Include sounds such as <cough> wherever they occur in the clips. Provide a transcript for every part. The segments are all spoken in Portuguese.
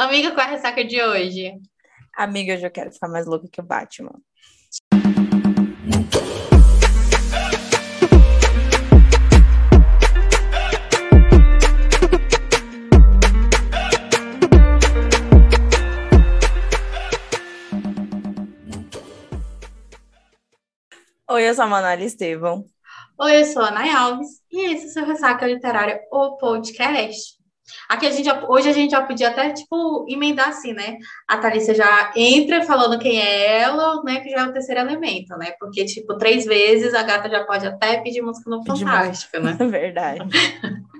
Amiga, qual é a ressaca de hoje? Amiga, hoje eu quero ficar mais louca que o Batman. Oi, eu sou a Manuela Estevão. Oi, eu sou a Nay Alves e esse é o seu Ressaca Literária, o podcast. Aqui a gente, hoje a gente já podia até, tipo, emendar assim, né? A Thalissa já entra falando quem é ela, né? Que já é o terceiro elemento, né? Porque, tipo, três vezes a gata já pode até pedir música no Fantástico, né? <laughs> Verdade. <laughs>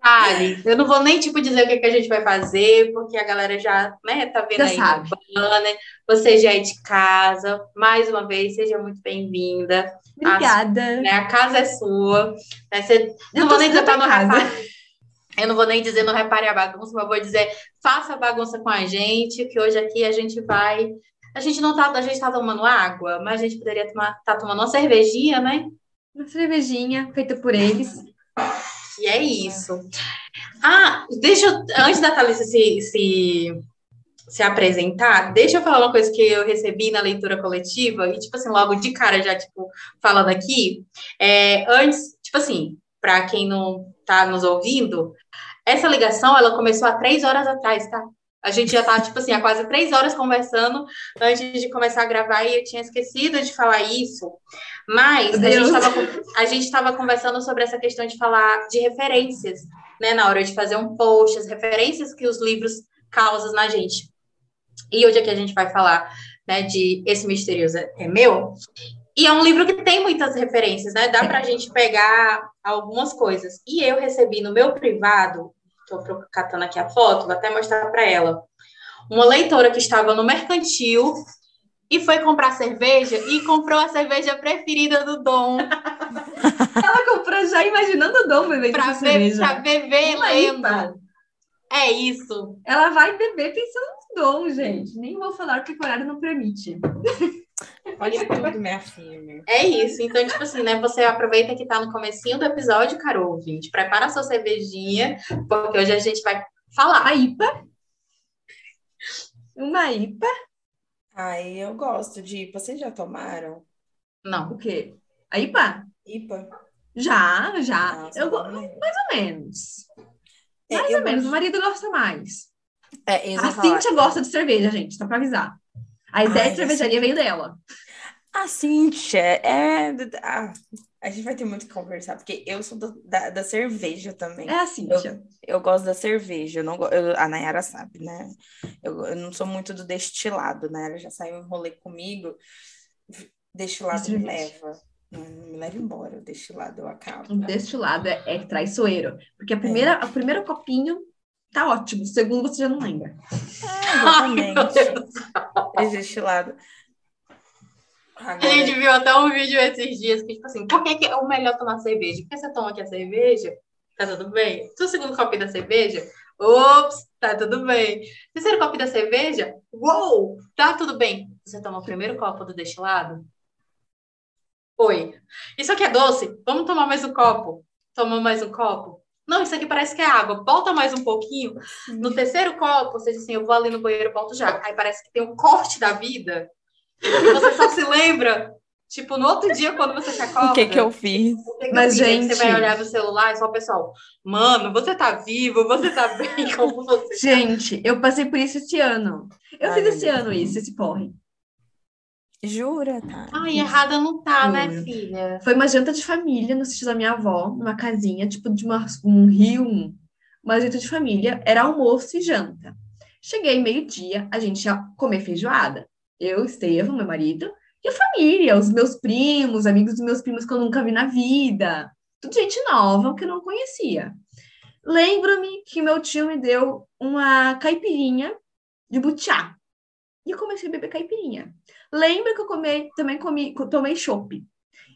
Fale, eu não vou nem, tipo, dizer o que, que a gente vai fazer, porque a galera já, né, tá vendo Já aí sabe. no banner. Você já é de casa. Mais uma vez, seja muito bem-vinda. Obrigada. né? A casa é sua. Né? Você, Eu não tô vou nem dizer em casa. Eu não vou nem dizer não repare a bagunça, mas vou dizer faça a bagunça com a gente, que hoje aqui a gente vai. A gente não tá, a gente tá tomando água, mas a gente poderia estar tá tomando uma cervejinha, né? Uma cervejinha feita por eles. E é isso. Ah, deixa eu, antes da Thalissa se, se, se apresentar, deixa eu falar uma coisa que eu recebi na leitura coletiva, e, tipo assim, logo de cara, já, tipo, falando aqui. É, antes, tipo assim, para quem não tá nos ouvindo, essa ligação, ela começou há três horas atrás, tá? A gente já tá, <laughs> tipo assim, há quase três horas conversando antes de começar a gravar e eu tinha esquecido de falar isso. Mas a gente estava conversando sobre essa questão de falar de referências, né? Na hora de fazer um post, as referências que os livros causam na gente. E hoje aqui a gente vai falar, né, de Esse Misterioso é Meu. E é um livro que tem muitas referências, né? Dá pra gente pegar algumas coisas. E eu recebi no meu privado, tô pro- catando aqui a foto, vou até mostrar para ela. Uma leitora que estava no mercantil e foi comprar cerveja e comprou a cerveja preferida do Dom <laughs> Ela comprou já imaginando o Dom bebendo para ver, cerveja. pra beber. IPA. É isso. Ela vai beber pensando no Dom, gente. Nem vou falar porque o horário não permite. <laughs> Olha tudo, minha filha. É isso. Então, tipo assim, né? Você aproveita que tá no comecinho do episódio, caro ouvinte. Prepara a sua cervejinha, porque hoje a gente vai falar. A IPA. Uma IPA. Ai, eu gosto de IPA. Vocês já tomaram? Não. O quê? A IPA? IPA? Já, já. Nossa, Eu go... não mais ou menos. É, Mais eu ou menos. O gosto- marido gosta mais. É, A ia falar- Cíntia gosta de cerveja, gente, só pra avisar. A ideia Ai, de cervejaria veio dela. A Cíntia é. ah, a gente vai ter muito que conversar, porque eu sou do- da, da cerveja também. É a Cíntia. Eu gosto da cerveja, eu não eu- a Nayara sabe, né? Eu, eu não sou muito do destilado, né? Ela já saiu em rolê comigo, destilado De me leva. Não, me leva embora, o destilado eu acabo. O destilado é, é traiçoeiro. Porque a primeira, o primeiro copinho tá ótimo. O segundo você já não lembra. Meu Exatamente. Esse destilado. A Agora, gente viu até um vídeo esses dias que, tipo assim, por que, é o melhor tomar cerveja? Porque você toma aqui a cerveja, tá tudo bem. O segundo copo da cerveja, ops, tá tudo bem. Terceiro copo da cerveja, uou, tá tudo bem. Você toma o primeiro copo do destilado? Oi. Isso aqui é doce? Vamos tomar mais um copo. Toma mais um copo. Não, isso aqui parece que é água. Volta mais um pouquinho. No terceiro copo, você diz assim, eu vou ali no banheiro, volto já. Aí parece que tem um corte da vida. E você só se lembra, tipo, no outro dia, quando você se acorda. o que que eu fiz? que que Mas, eu fiz? Gente- Você vai olhar no celular e só o pessoal, mano, você tá vivo, você tá bem, como você. Gente, eu passei por isso esse ano. Eu Ai, fiz esse Deus. ano isso, esse porre. Jura, tá? Ai, errada não tá, né, Juro. filha? Foi uma janta de família no sítio da minha avó, numa casinha, tipo de uma- um rio, um- uma janta de família. Era almoço e janta. Cheguei meio-dia, a gente ia comer feijoada. Eu, Estevam, meu marido, e a família, os meus primos, amigos dos meus primos que eu nunca vi na vida. Tudo gente nova que eu não conhecia. Lembro-me que meu tio me deu uma caipirinha de butiá. E eu comecei a beber caipirinha. Lembro que eu comei, também comi, tomei chopp.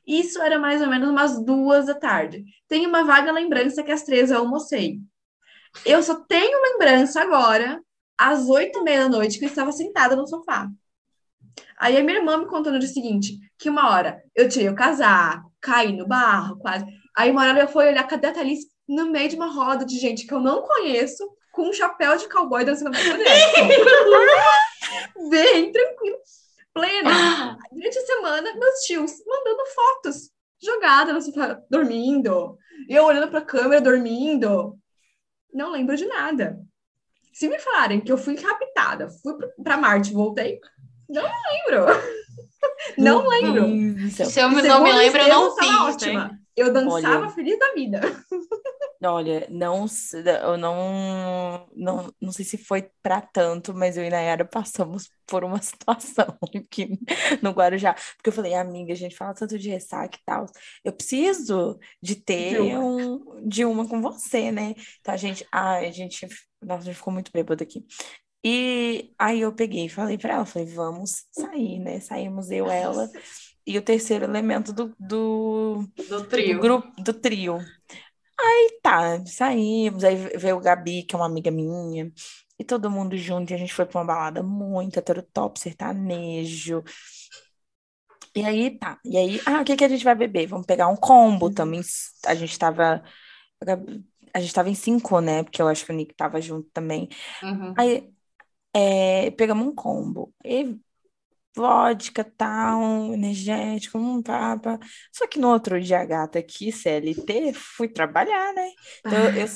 Isso era mais ou menos umas duas da tarde. Tenho uma vaga lembrança que às três eu almocei. Eu só tenho lembrança agora, às oito e meia da noite, que eu estava sentada no sofá. Aí a minha irmã me contou no dia seguinte que uma hora eu tirei o casaco, caí no barro, quase. Aí uma hora eu fui olhar, cadê a Thalys? No meio de uma roda de gente que eu não conheço, com um chapéu de cowboy dançando Michael <laughs> Bem tranquilo. Plena. Durante a semana, meus tios mandando fotos. Jogada no sofá, dormindo. Eu olhando pra câmera, dormindo. Não lembro de nada. Se me falarem que eu fui raptada, fui para Marte, voltei, não lembro. <laughs> não lembro. Se eu não me lembro, eu não fiz. Ótima. Né? Eu dançava Olha, feliz da vida. Olha, não, eu não, não, não sei se foi para tanto, mas eu e Nayara passamos por uma <laughs> situação aqui no Guarujá. Porque eu falei, amiga, a gente fala tanto de ressaca e tal. Eu preciso de ter de uma, um, de uma com você, né? Então a gente, ah, a gente, nossa, a gente ficou muito bêbado aqui. E aí eu peguei e falei para ela, falei, vamos sair, né? Saímos eu, ela e o terceiro elemento do, do, do trio. Do grupo, do trio. Aí tá, saímos, aí veio o Gabi, que é uma amiga minha, e todo mundo junto, e a gente foi pra uma balada muito top sertanejo. E aí tá, e aí, ah, o que que a gente vai beber? Vamos pegar um combo uhum. também. A gente tava. A gente tava em cinco, né? Porque eu acho que o Nick tava junto também. Uhum. Aí é, pegamos um combo. E vodka, tal, energético, um papa. Só que no outro dia, gata, aqui, CLT, fui trabalhar, né? Então, eu, eu,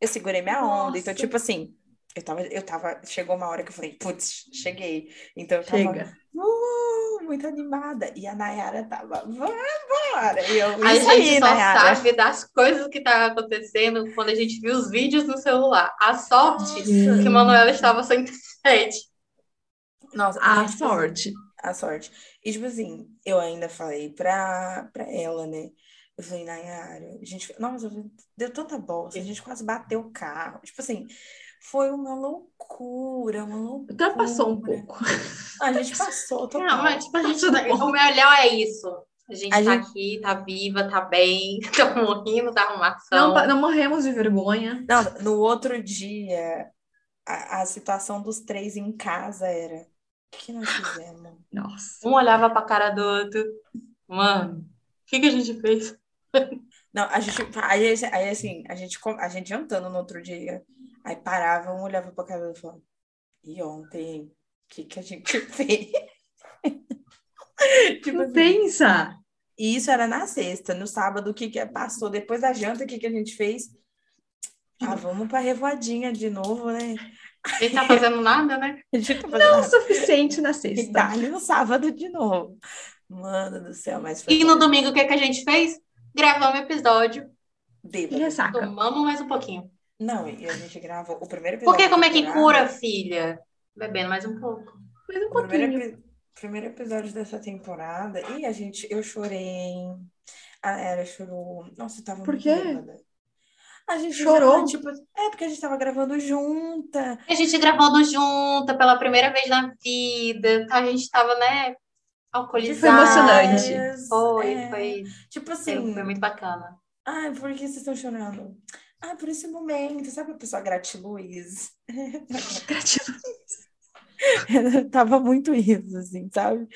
eu segurei minha onda. Então, tipo assim, eu tava, eu tava, chegou uma hora que eu falei, putz, cheguei. Então, eu tava Chega. Uh, muito animada. E a Nayara tava, vamos embora. E eu, a gente aí, só Nayara. sabe das coisas que tá acontecendo quando a gente viu os vídeos no celular. A sorte Nossa. que Manuela estava <laughs> sem internet. Nossa, a sorte. A sorte. E, tipo assim, eu ainda falei pra, pra ela, né? Eu falei, Nayara, a gente. Nossa, deu tanta bosta, a gente quase bateu o carro. Tipo assim, foi uma loucura, uma loucura. Até passou um pouco. A gente passou, <laughs> total. Não, mas tipo, a gente, o melhor é isso. A gente a tá gente... aqui, tá viva, tá bem, <laughs> tá morrendo da arrumação. Não, não morremos de vergonha. Não, no outro dia, a, a situação dos três em casa era o que nós fizemos? Nossa. Um olhava pra cara do outro. Mano, o que, que a gente fez? Não, a gente. Aí, aí assim, a gente, a gente jantando no outro dia. Aí parava, um olhava pra cara do outro e falava: E ontem? O que, que a gente <laughs> fez? <laughs> tipo assim, pensa! E isso era na sexta. No sábado, o que, que passou? Depois da janta, o que, que a gente fez? Ah, vamos pra revoadinha de novo, né? A gente tá fazendo nada, né? <laughs> A gente tá Não o suficiente na sexta. E no sábado de novo. Mano do céu, mas foi. E no domingo, o que, é que a gente fez? Gravamos um episódio. Bêbado. E ressaca. Tomamos mais um pouquinho. Não, e a gente gravou o primeiro episódio. Porque como é que cura, filha? Bebendo mais um pouco. Mais um pouquinho. Primeiro, primeiro episódio dessa temporada. E a gente, eu chorei. A Era chorou. Nossa, eu tava Por muito quê? bêbada. A gente chorou. Já, tipo, é porque a gente tava gravando junta. A gente gravando junta pela primeira vez na vida. A gente tava, né, alcoolizada. Foi emocionante. Foi, é, foi. Tipo assim. Foi muito bacana. Ai, por que vocês estão chorando? Ah, por esse momento, sabe a pessoa gratiluz? <laughs> gratiluz. <laughs> Tava muito isso, assim, sabe?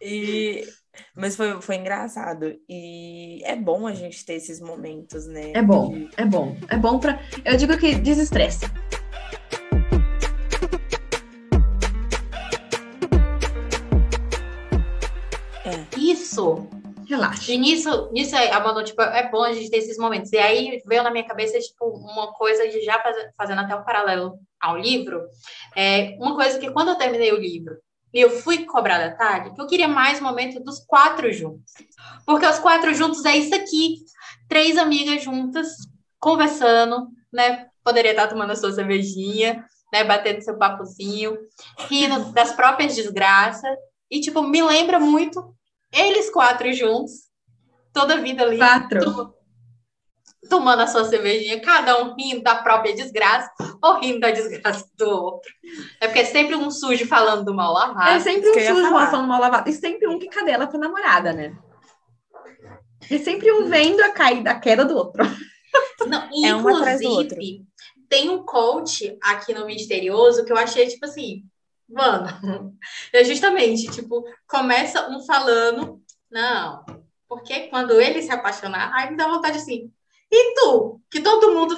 E mas foi, foi engraçado. E é bom a gente ter esses momentos, né? É bom, de... é bom. É bom pra. Eu digo que desestresse. É. Isso! Relaxa. E nisso, nisso é, Amanda, tipo, é bom a gente ter esses momentos. E aí veio na minha cabeça, tipo, uma coisa de já faz, fazendo até um paralelo ao livro. É, uma coisa que quando eu terminei o livro, e eu fui cobrar da tarde, que eu queria mais momento dos quatro juntos. Porque os quatro juntos é isso aqui. Três amigas juntas, conversando, né? Poderia estar tomando a sua cervejinha, né? Batendo seu papozinho, rindo das próprias desgraças. E, tipo, me lembra muito eles quatro juntos, toda a vida ali. Quatro tomando a sua cervejinha, cada um rindo da própria desgraça ou rindo da desgraça do outro. É porque é sempre um sujo falando do mal lavado. É sempre um sujo falando do mal lavado. E sempre um que cadela pra namorada, né? E sempre um vendo a, caída, a queda do outro. Não, <laughs> é um atrás do outro. tem um coach aqui no Misterioso que eu achei, tipo assim, mano, <laughs> é justamente, tipo, começa um falando, não, porque quando ele se apaixonar, aí me dá vontade assim, e tu, que todo mundo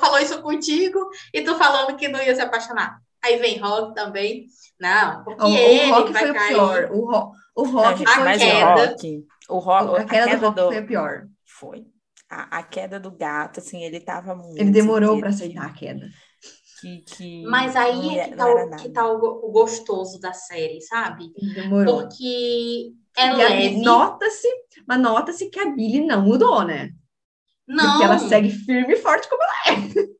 falou isso contigo e tu falando que não ia se apaixonar. Aí vem Rock também. Não, porque O, ele o rock vai foi o cair. pior. O, ro o rock foi mas o o pior. queda. rock, o rock, A queda do rock do- foi a pior. foi. A, a queda do gato, assim, ele tava muito. Ele demorou para aceitar a queda. Que, que Mas não aí é que tá, era o, que tá o, o gostoso da série, sabe? Ele demorou. Porque é E a- leve. Nota-se, mas nota-se que a Billy não mudou, né? Não, Porque ela segue firme e forte como ela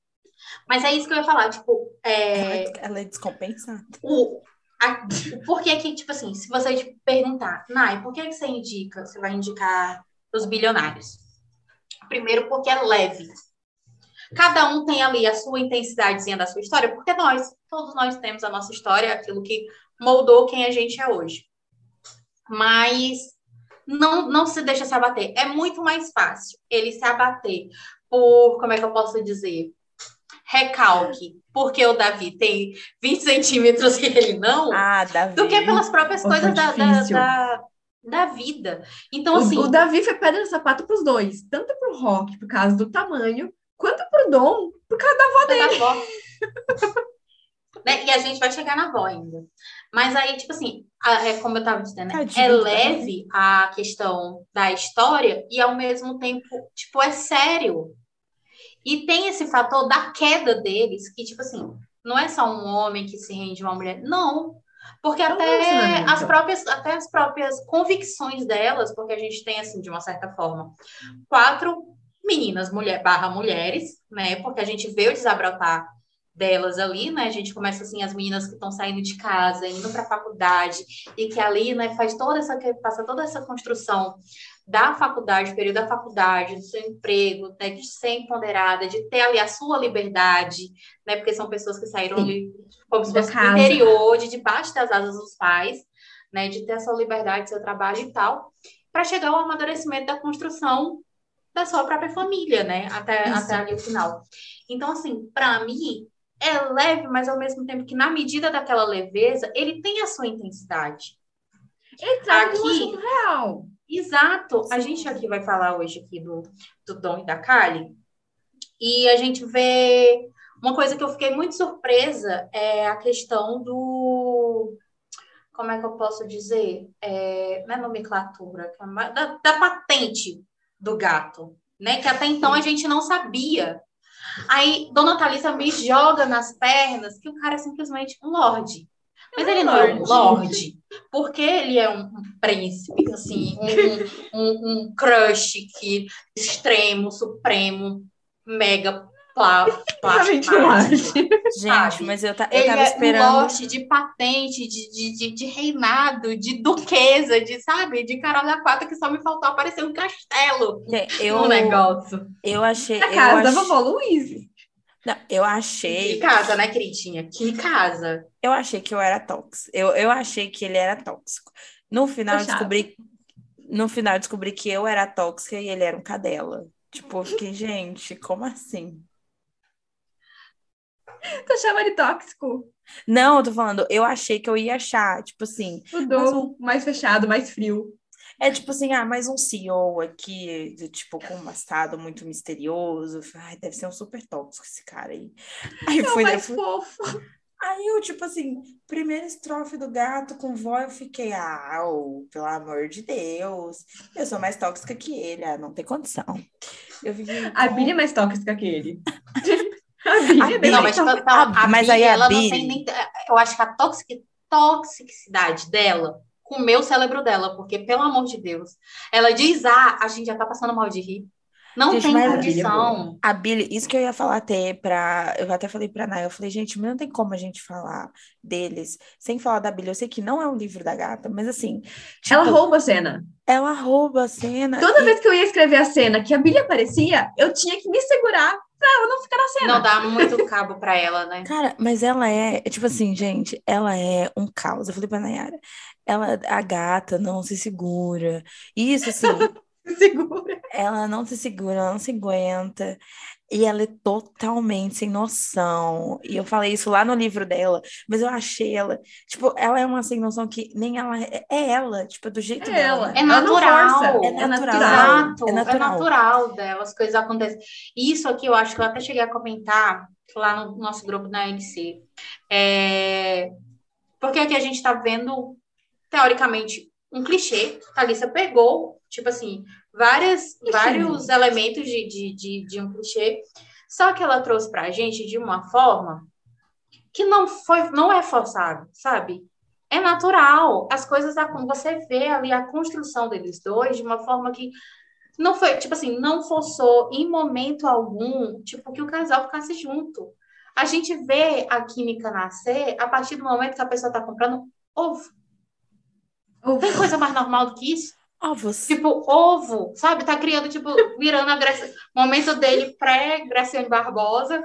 mas é isso que eu ia falar. Tipo, é, Ela, ela é descompensada. o, a, o porquê que, tipo assim, se você te perguntar, Nai, por que, que você indica, você vai indicar os bilionários? Primeiro, porque é leve. Cada um tem ali a sua intensidadezinha da sua história, porque nós, todos nós temos a nossa história, aquilo que moldou quem a gente é hoje. Mas não, não se deixa se abater. É muito mais fácil ele se abater por, como é que eu posso dizer? Recalque, porque o Davi tem 20 centímetros e ele não, Ah, Davi. do que pelas próprias coisas da, da, da, da vida. Então, O- assim, o, Davi foi pedra no sapato pros dois. Tanto pro Rock, por causa do tamanho, quanto pro Dom, por causa da avó da avó. <laughs> Né? E a gente vai chegar na avó ainda. Mas aí, tipo assim, a- é como eu tava dizendo, né? É leve a questão da história e ao mesmo tempo, tipo, é sério. E tem esse fator da queda deles, que, tipo assim, não é só um homem que se rende a uma mulher. Não. Porque É até as próprias, até as próprias convicções delas, porque a gente tem, assim, de uma certa forma, quatro meninas, mulher barra mulheres, né? Porque a gente vê o desabrotar delas ali, né? A gente começa assim as meninas que estão saindo de casa, indo para a faculdade e que ali, né, faz toda essa que passa toda essa construção da faculdade, do período da faculdade, do seu emprego, né, de ser empoderada, de ter ali a sua liberdade, né? Porque são pessoas que saíram Sim. ali como se fosse do casa. interior, de debaixo das asas dos pais, né? De ter a sua liberdade, seu trabalho e tal, para chegar ao amadurecimento da construção da sua própria família, né? Até, Isso. até ali o final. Então, assim, para mim, é leve, mas ao mesmo tempo que, na medida daquela leveza, ele tem a sua intensidade. Ele um Aqui- assunto real. Exato. A gente aqui vai falar hoje aqui do, do Dom e da Kali. E a gente vê uma coisa que eu fiquei muito surpresa é a questão do. Como é que eu posso dizer? É, não é nomenclatura, é da, da patente do gato, né? Que até então a gente não sabia. Aí Dona Thalissa me joga nas pernas que o cara é simplesmente um lorde. Mas ele não é um Lorde. porque ele é um, um príncipe, assim, um, um, um crush que extremo, supremo, mega plá, Exatamente um plasmático. lorde. Gente, mas eu, ta- eu Ele tava é um esperando. lote de patente, de, de, de, de reinado, de duquesa, de, sabe? De caralho a quatro que só me faltou aparecer um castelo Eu, no negócio. eu achei. Na eu casa da vovó Luiz. Não, eu Que achei. casa, né, queridinha? Que casa. Eu achei que eu era tóxico. Eu, eu achei que ele era tóxico. No final, descobri. No final, eu descobri que eu era tóxica e ele era um cadela. Tipo, eu fiquei, gente, como assim? Tu chama ele tóxico? Não, eu tô falando, eu achei que eu ia achar, tipo assim, O Dom mais fechado, mais frio. é tipo assim, ah, mais um CEO aqui, de, tipo, com um passado muito misterioso. Ai, deve ser um super tóxico esse cara aí. Aí É foi, mais fui- fofo. Aí eu, tipo assim, primeira estrofe do gato com vó, eu fiquei, ah, ô, pelo amor de Deus, eu sou mais tóxica que ele, ah, não tem condição. Eu fiquei, A Billy é mais tóxica que ele. <laughs> a A Billy- Não, mas, tipo, a, mas aí a ela não Billy- tem nem. Eu acho que a toxic, toxicidade dela comeu o cérebro dela, porque, pelo amor de Deus, ela diz: ah, a gente já tá passando mal de rir. Não Gente, tem a condição. A Billy, isso que eu ia falar até pra. Eu até falei pra Nay, eu falei, gente, mas não tem como a gente falar deles sem falar da Billy. Eu sei que não é um livro da gata, mas assim. Ela tipo, rouba a cena. ela rouba a cena. Toda e- vez que eu ia escrever a cena que a Billy aparecia, eu tinha que me segurar pra ela não ficar na cena. Não dá muito cabo pra ela, né? Cara, mas ela é, tipo assim, gente, ela é um caos. Eu falei pra Nayara, ela, a gata não se segura. Isso, assim, <laughs> Segura. Ela não se segura, ela não se aguenta. E ela é totalmente sem noção. E eu falei isso lá no livro dela, mas eu achei ela, tipo, ela é uma sem noção que nem ela é, é ela, tipo, do jeito É dela. ela. É natural. é é natural. Exato, É é natural. natural. dela, as coisas acontecem. E Isso aqui eu acho que eu até cheguei a comentar lá no nosso grupo na NC. É... Porque aqui a gente está vendo, teoricamente, um clichê. A Thalissa pegou, tipo assim, várias, vários elementos de, de, de, de um clichê, só que ela trouxe pra gente de uma forma que não foi, não é forçado, sabe? É natural. As coisas acon- você vê ali a construção deles dois de uma forma que não foi, tipo assim, não forçou em momento algum, tipo, que o casal ficasse junto. A gente vê a química nascer a partir do momento que a pessoa tá comprando ovo. Tem coisa mais normal do que isso? Ovos. Tipo, ovo, sabe? Tá criando, tipo, virando a Graça... momento dele pré-Graciane Barbosa.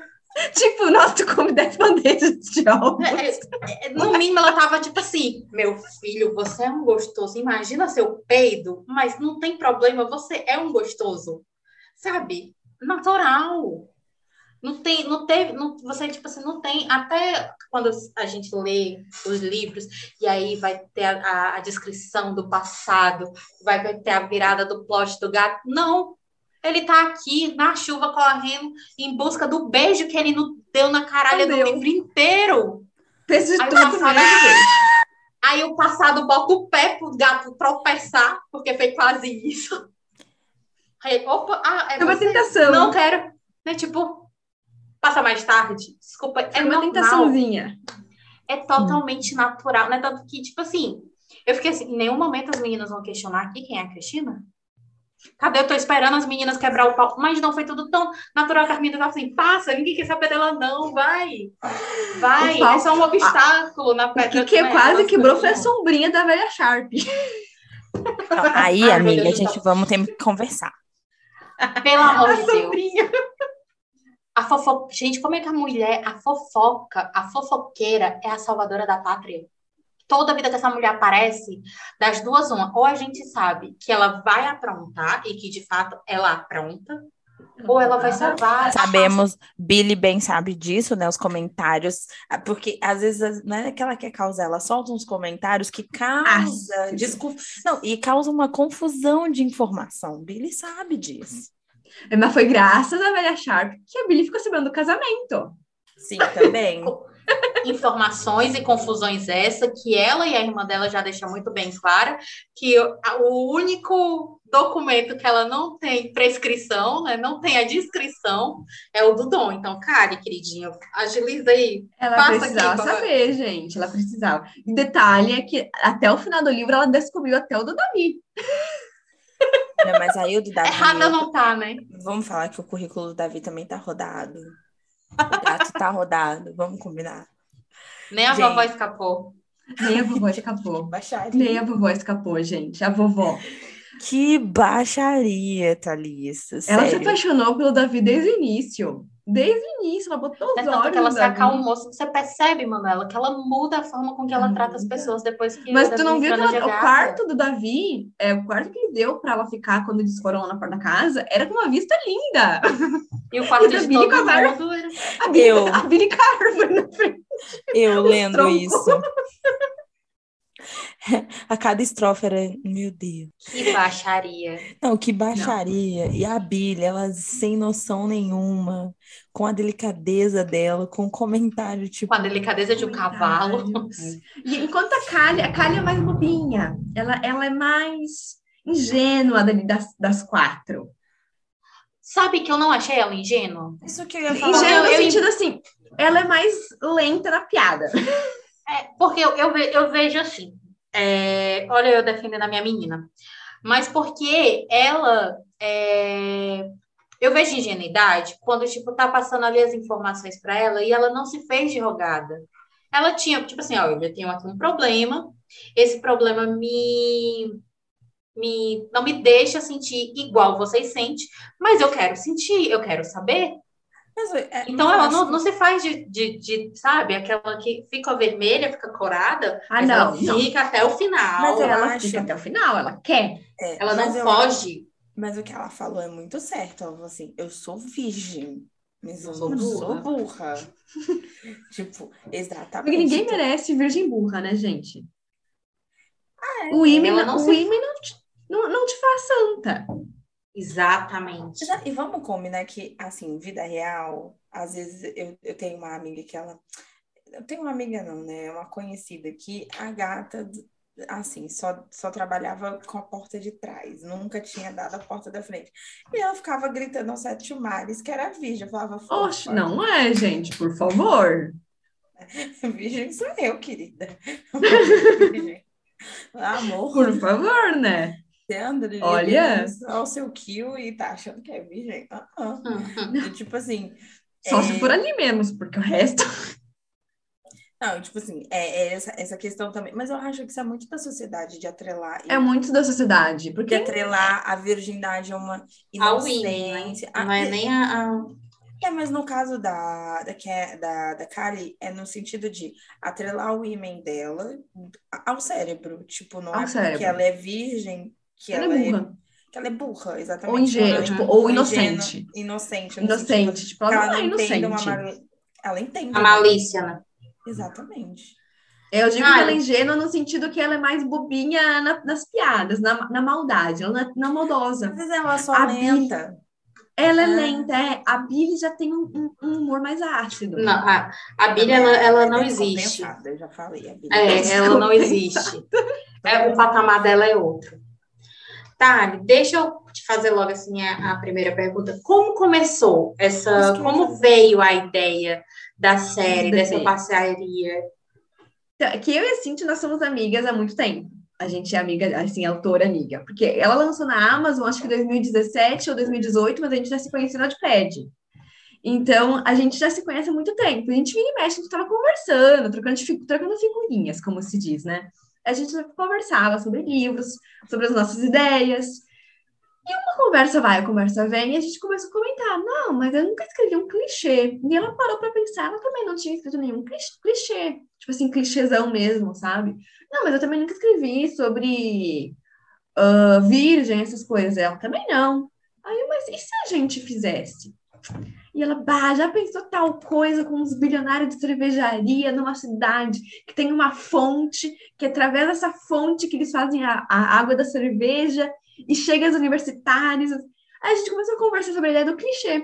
Tipo, nossa, tu come 10 bandejas de ovos. É, é, No mínimo, ela tava tipo assim: Meu filho, você é um gostoso. Imagina seu peido, mas não tem problema, você é um gostoso. Sabe? Natural. Não tem, não teve, não, você, tipo assim, não tem. Até quando a gente lê os livros, e aí vai ter a, a- a descrição do passado, vai, vai ter a virada do plot do gato. Não. Ele tá aqui na chuva correndo em busca do beijo que ele não deu na caralha do livro inteiro. De Aí tudo passado, menos beijo. aí o passado bota o pé pro gato tropeçar, porque foi quase isso. Aí, opa, ah, é É uma você? tentação. Não quero. Né, tipo, passa mais tarde. Desculpa, é É uma normal. tentaçãozinha. É totalmente natural, né? Tanto que, tipo assim, eu fiquei assim, em nenhum momento as meninas vão questionar aqui quem é a Cristina. Cadê? Eu tô esperando as meninas quebrar o pau. Mas não foi tudo tão natural que a menina tava assim, passa, ninguém quer saber dela, não, vai. Vai, pau- é só um obstáculo na O que, pedra. que né? quase quebrou foi a sombrinha da velha Sharp. Então, aí, Ai, amiga, a gente vamos ter que conversar. Pelo amor A de Deus. sombrinha. A fofo... Gente, como é que a mulher, a fofoca, a fofoqueira é a salvadora da pátria? Toda vida que essa mulher aparece, das duas, uma. Ou a gente sabe que ela vai aprontar e que, de fato, ela apronta, ou ela vai salvar. a Sabemos, Billy bem sabe disso, né? Os comentários, ah, porque às vezes não é que ela quer causar, ela solta uns comentários que causa, Ah, desculpa, não, e causa uma confusão de informação. Billy sabe disso. Mas foi graças à velha Sharp que a Billy ficou sabendo do casamento. Sim, também. <laughs> informações e confusões essa que ela e a irmã dela já deixam muito bem clara que o, único documento que ela não tem prescrição, né, não tem a descrição, é o do Dom. Então, Kari, queridinha, agiliza aí. Ela Passa precisava aqui, saber, gente. Ela precisava. E detalhe é que até o final do livro ela descobriu até o do Davi. Não, mas aí o do Davi, Errada não tá, né? vamos falar que o currículo do Davi também tá rodado. O gato tá rodado, vamos combinar. Nem a Gente. vovó escapou. Nem a vovó escapou. Baixaria. Nem a vovó escapou, gente. A vovó. Que baixaria, Thalissa. Ela se sério. apaixonou pelo Davi desde o início. Desde o início, ela botou os É tanto olhos que ela se acalmou. Você percebe, Manuela, que ela muda a forma com que ela trata as pessoas depois que Mas tu não viu que ela- o quarto do Davi, é, o quarto que ele deu pra ela ficar quando eles foram lá na porta da casa, era com uma vista linda. E o quarto <laughs> E de Davi todo com a Bárbara- mundo era A Billy, Eu. <laughs> a Billy árvore na frente. Eu lendo troncos. isso. <laughs> A cada estrofe era, meu Deus. que baixaria. Não, que baixaria. E a Billy, ela sem noção nenhuma, com a delicadeza dela, com o comentário tipo. Com a delicadeza de um cavalo. <laughs> E enquanto a Kali, a Kali é mais bobinha. Ela, ela é mais ingênua das, das quatro. Sabe que eu não achei ela ingênua? Isso que eu ia falar. Ingênua no eu- eu- sentido assim, ela é mais lenta na piada. É, porque eu, eu, ve- eu vejo assim. É, olha, eu defendendo a minha menina. Mas porque ela. é, eu vejo ingenuidade quando, tipo, tá passando ali as informações para ela e ela não se fez de rogada. Ela tinha, tipo assim, ó, eu tenho aqui um problema, esse problema me, me não me deixa sentir igual vocês sentem, mas eu quero sentir, eu quero saber. Mas, é, Então mas eu ela acho- não, não se faz de, de, de, sabe, aquela que fica vermelha, fica corada, Ah, mas não, ela não. fica até o final. Mas ela acho- fica até o final, ela quer. é, Ela não foge. Mas o que ela falou é muito certo. Ela falou assim: eu sou virgem, mas eu Sou não burra. sou burra. <laughs> tipo, exatamente. Porque ninguém Então, merece virgem burra, né, gente? é, o ímã ela não, não se- não, te, não, não te faz santa. Exatamente. Exa- E vamos combinar que, assim, vida real, às vezes eu, eu tenho uma amiga que ela. Eu tenho uma amiga, não, né? Uma conhecida que a gata, assim, só, só trabalhava com a porta de trás, nunca tinha dado a porta da frente. E ela ficava gritando aos sete mares que era virgem. Eu falava, Oxe, não é, gente, por favor. <laughs> virgem sou eu, querida. <laughs> Amor, Por favor, né? Ali Olha. ao seu kill e tá achando que é virgem? Ah, ah. E, tipo assim. Só é, se for ali mesmo, porque o resto. <laughs> Não, tipo assim, é, é essa, essa questão também. Mas eu acho que isso é muito da sociedade de atrelar. É muito da sociedade. De Porque atrelar a virgindade a uma Ao Winnie, né? inocência. Ah, Não é nem a. a- É, mas no caso da, da, da, da Kali, é no sentido de atrelar o ímã dela ao cérebro. Tipo, não Ao é porque cérebro. ela é virgem que ela ela, é burra. que ela é burra, exatamente. Ou ingênua, Ela é tipo, ingênua, ou inocente. Inocente. no Inocente. Tipo, que ela não é inocente. Ela entende. A malícia, né? Exatamente. Eu digo Ah, que ela é ingênua no sentido que ela é mais bobinha na- nas piadas, na, na maldade, ela não é, não é maldosa. Às vezes ela só A lenta. Ela é Ah. lenta, é. A Billy já tem um, um- um humor mais ácido. Não, a, a Bíblia, ela, ela não é existe. Eu já falei. A Bíblia É, ela não existe. É, o patamar dela é outro. Tá, deixa eu te fazer logo assim a, a primeira pergunta. Como começou essa. Como veio a ideia da série, dessa parceria? Então, Que eu e a Cintia, nós somos amigas há muito tempo. A gente é amiga, assim, autora amiga. Porque ela lançou na Amazon, acho que em 2017 ou 2018, mas a gente já se conhecia na Wattpad. Então, a gente já se conhece há muito tempo. A gente vira e mexe, a gente tava conversando, trocando, trocando figurinhas, como se diz, né? A gente conversava sobre livros, sobre as nossas ideias. E uma conversa vai, a conversa vem, e a gente começou a comentar. Não, mas eu nunca escrevi um clichê. E ela parou para pensar, ela também não tinha escrito nenhum clichê. Tipo assim, clichêzão mesmo, sabe? Não, mas eu também nunca escrevi sobre ah, virgem, essas coisas. Ela também não. Aí, mas e se a gente fizesse? E ela, bah, já pensou tal coisa com uns bilionários de cervejaria numa cidade que tem uma fonte, que através dessa fonte que eles fazem a, a água da cerveja e chega aos universitários. Aí a gente começou a conversar sobre a ideia do clichê.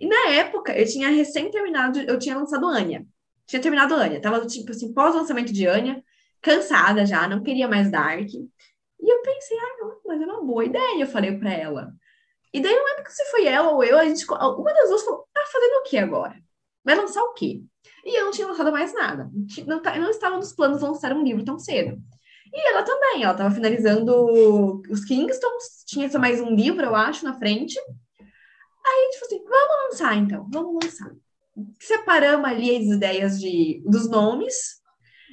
E na época, eu tinha recém terminado, eu tinha lançado Anya. Tinha terminado Anya. Tava, tipo assim, pós-lançamento de Anya, cansada já, não queria mais Dark. E eu pensei, ah, mas é uma boa ideia, eu falei pra ela. E daí, não lembro se foi ela ou eu, a gente, uma das duas falou, tá fazendo o que agora? Vai lançar o quê? E eu não tinha lançado mais nada. Não tá- não estava nos planos lançar um livro tão cedo. E ela também, ela estava finalizando os Kingstons, tinha só mais um livro, eu acho, na frente. Aí a gente falou assim, vamos lançar então, vamos lançar. Separamos ali as ideias de, dos nomes,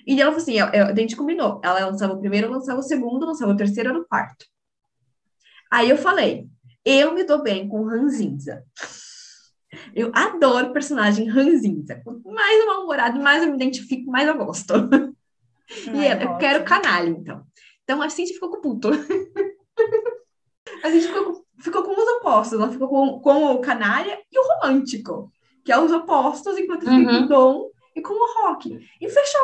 e ela falou assim, eu- eu- a gente combinou, ela lançava o primeiro, lançava o segundo, lançava o terceiro, era o quarto. Aí eu falei, eu me dou bem com Ranzinza. Eu adoro o personagem Ranzinza. Quanto mais eu mal-humorado, mais eu me identifico, mais eu gosto. E Ai, ela, eu quero canalha, então. Então a Cintia ficou com o puto. A gente ficou com, ficou com os opostos. Ela ficou com, com o canalha e o romântico, que é os opostos, enquanto eu fiquei com Uhum. o Dom e com o Rock. E fechou.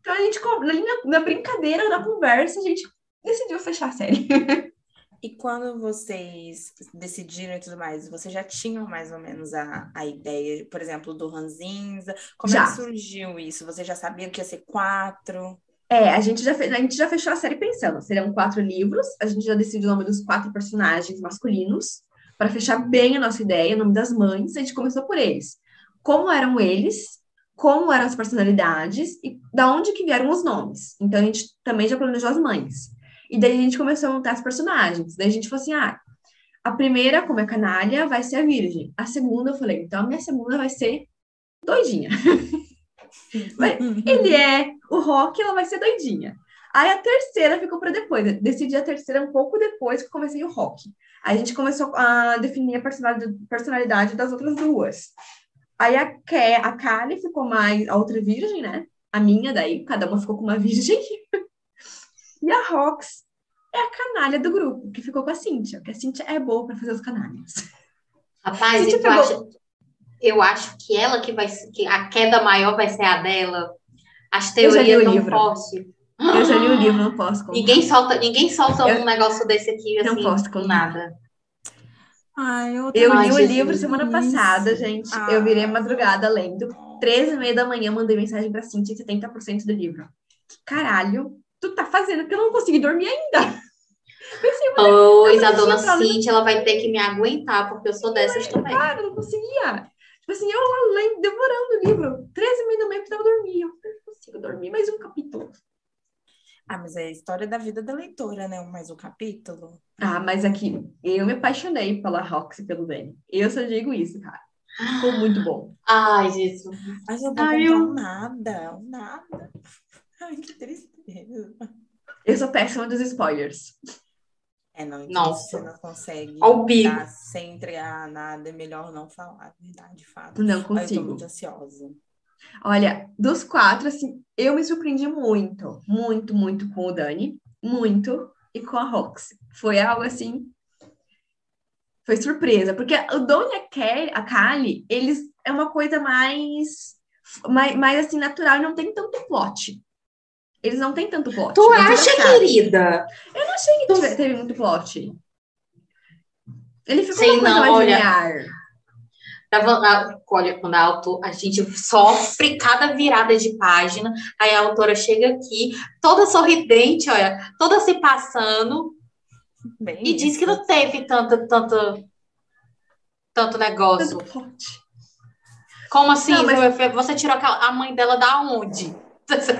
Então a gente, na, linha- na brincadeira, na conversa, a gente decidiu fechar a série. <laughs> E quando vocês decidiram e tudo mais, vocês já tinham mais ou menos a, a ideia, por exemplo, do Ranzinza? Como é Já. que surgiu isso? Você já sabia que ia ser quatro? É, a gente já fez, a gente já fechou a série pensando. Serão quatro livros. A gente já decidiu o nome dos quatro personagens masculinos para fechar bem a nossa ideia, o nome das mães. A gente começou por eles. Como eram eles? Como eram as personalidades e da onde que vieram os nomes. Então a gente também já planejou as mães. E daí a gente começou a montar os personagens. Daí a gente falou assim: ah, a primeira, como é canalha, vai ser a virgem. A segunda, eu falei, então a minha segunda vai ser doidinha. Ele é o rock, ela vai ser doidinha. Aí a terceira ficou para depois. Eu decidi a terceira um pouco depois que comecei o rock. Aí a gente começou a definir a personalidade, personalidade das outras duas. Aí a, Ke, a Kali ficou mais a outra virgem, né? A minha, daí cada uma ficou com uma virgem. E a Rox é a canalha do grupo, que ficou com a Cíntia, porque a Cíntia é boa para fazer os canalhas. Rapaz, eu pegou- acho, eu acho que ela que vai ser- que a queda maior vai ser a dela. As Eu já li teorias o não livro. posso. Eu já li o livro, não posso contar. Ninguém solta, ninguém solta Eu- um negócio desse aqui Eu não assim, posso contar. nada. Ai, eu li o Jesus. livro semana passada, gente. Eu virei Ah. madrugada lendo. 13 e meia da manhã, mandei mensagem pra Cintia, 70% do livro. Que caralho tu tá fazendo que eu não consegui dormir ainda? <laughs> Pensei, Pois a dona Cintia, ela vai ter que me aguentar, porque eu sou dessas também. cara, eu não conseguia. Tipo assim, eu lá lendo, devorando o livro. 13 e meia da manhã, eu precisava dormir. Eu não consigo dormir mais um capítulo. Ah, mas é a história da vida da leitora, né? Mais um capítulo. Ah, mas aqui, eu me apaixonei pela Roxy e pelo Danny. Eu só digo isso, cara. Ficou muito bom. Ai, Jesus. Mas eu vou Ai, contar eu- um nada, nada. Ai, que tristeza. Eu sou péssima dos spoilers. É, não, então Nossa. você não consegue dar sem entregar nada, é melhor não falar, verdade, de fato. Não Ai, eu tô consigo. muito ansiosa. Olha, dos quatro, assim, eu me surpreendi muito, muito, muito com o Dani, muito, e com a Rox. Foi algo assim. Foi surpresa, porque o Don e a, Kelly, a Kali, eles é uma coisa mais, mais, mais assim, natural e não tem tanto plot. Eles não têm tanto plot. Tu acha, querida? Eu não achei que tive- teve muito plot. Ele ficou Sim, uma não, olha. linear. Tava- a- Olha, quando a a gente sofre cada virada de página, aí a autora chega aqui, toda sorridente, olha, toda se passando, Bem e diz que isso. não teve tanto, tanto, tanto negócio. Tanto. Como assim? Não, mas- Você- Você tirou aquela- a mãe dela da onde?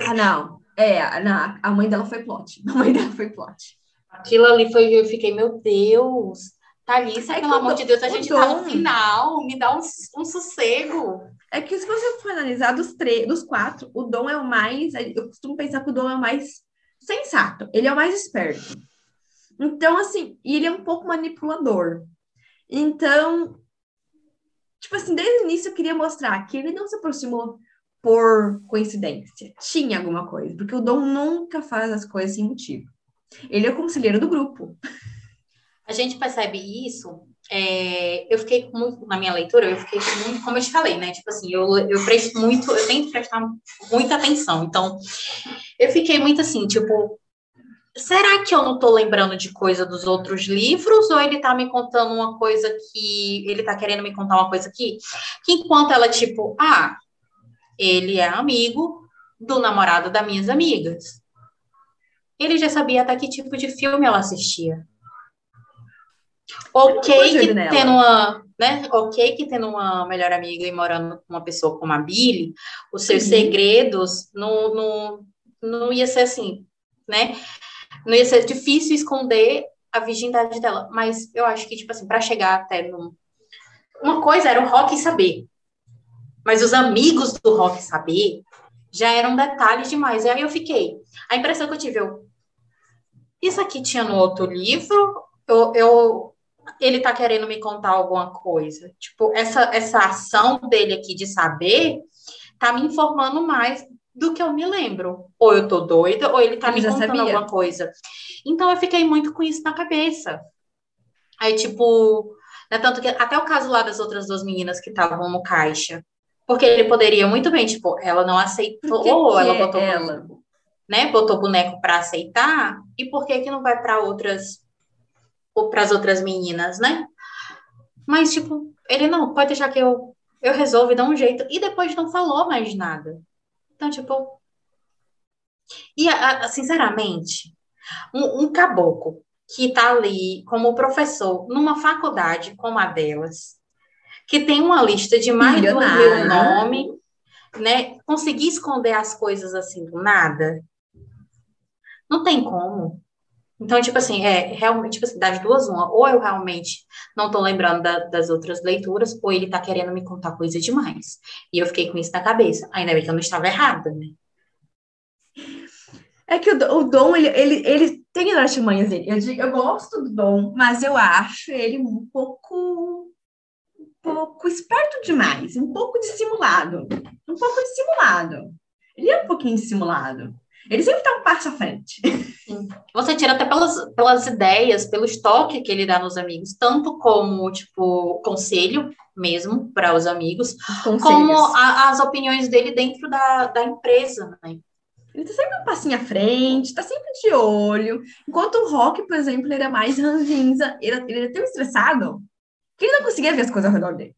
Ah, não. É, a- não, a mãe dela foi plot. <laughs> A mãe dela foi plot. Aquilo ali foi, eu fiquei, meu Deus, Thalissa, É que pelo amor Dom- de Deus, a gente tá no Dom- final, me dá um, um sossego. É que se você for analisar dos, três, dos quatro, o Dom é o mais. Eu costumo pensar que o Dom é o mais sensato. Ele é o mais esperto. Então, assim, e ele é um pouco manipulador. Então, tipo assim, desde o início eu queria mostrar que ele não se aproximou por coincidência. Tinha alguma coisa, porque o Dom nunca faz as coisas sem motivo. Ele é o conselheiro do grupo. A gente percebe isso. é, eu fiquei muito, na minha leitura, eu fiquei muito, como eu te falei, né? Tipo assim, eu, eu presto muito, eu tenho que prestar muita atenção. Então, eu fiquei muito assim, tipo, será que eu não tô lembrando de coisa dos outros livros? Ou ele tá me contando uma coisa que. Ele tá querendo me contar uma coisa aqui? Que enquanto ela, tipo, ah, ele é amigo do namorado das minhas amigas. Ele já sabia até que tipo de filme ela assistia. Ok que nela. tendo uma, né? Ok que tendo uma melhor amiga e morando com uma pessoa como a Billy, os seus Uhum. segredos não, não, não ia ser assim, né? Não ia ser difícil esconder a virgindade dela. Mas eu acho que, tipo assim, para chegar até no... Uma coisa era o Rock saber. Mas os amigos do Rock saber já eram detalhes demais. E aí eu fiquei. A impressão que eu tive, eu. Isso aqui tinha no outro livro. Eu, eu, ele tá querendo me contar alguma coisa. Tipo, essa, essa ação dele aqui de saber tá me informando mais do que eu me lembro. Ou eu tô doida, ou ele tá Ele me contando sabia. alguma coisa. Então eu fiquei muito com isso na cabeça. Aí, tipo, né, tanto que até o caso lá das outras duas meninas que estavam no caixa. Porque ele poderia muito bem, tipo, ela não aceitou, ou ela é botou ela? boneco, né? Botou boneco para aceitar, e por que que não vai para outras ou para as outras meninas, né? Mas tipo, ele não, pode deixar que eu eu resolvo e dou um jeito e depois não falou mais nada. Então, tipo, e a- a- sinceramente, um, um caboclo que tá ali como professor numa faculdade como a delas, que tem uma lista de mais de um mil nome, né? Conseguir esconder as coisas assim do nada, não tem como. Então, tipo assim, é realmente, tipo assim, das duas, uma, ou eu realmente não tô lembrando da- das outras leituras, ou ele tá querendo me contar coisa demais. E eu fiquei com isso na cabeça. Ainda bem que eu não estava errada, né? É que o, o Dom, ele, ele, ele tem as artimanhas dele. Eu, digo, eu gosto do Dom, mas eu acho ele um pouco, pouco esperto demais, um pouco dissimulado. Um pouco dissimulado. Ele é um pouquinho dissimulado. Ele sempre tá um passo à frente. Você tira até pelas, pelas ideias, pelo estoque que ele dá nos amigos, tanto como, tipo, conselho mesmo para os amigos, como a, as opiniões dele dentro da, da empresa, né? Ele tá sempre um passinho à frente, tá sempre de olho. Enquanto o Rock, por exemplo, ele era mais ranzinza, ele, ele era tão estressado que ele não conseguia ver as coisas ao redor dele.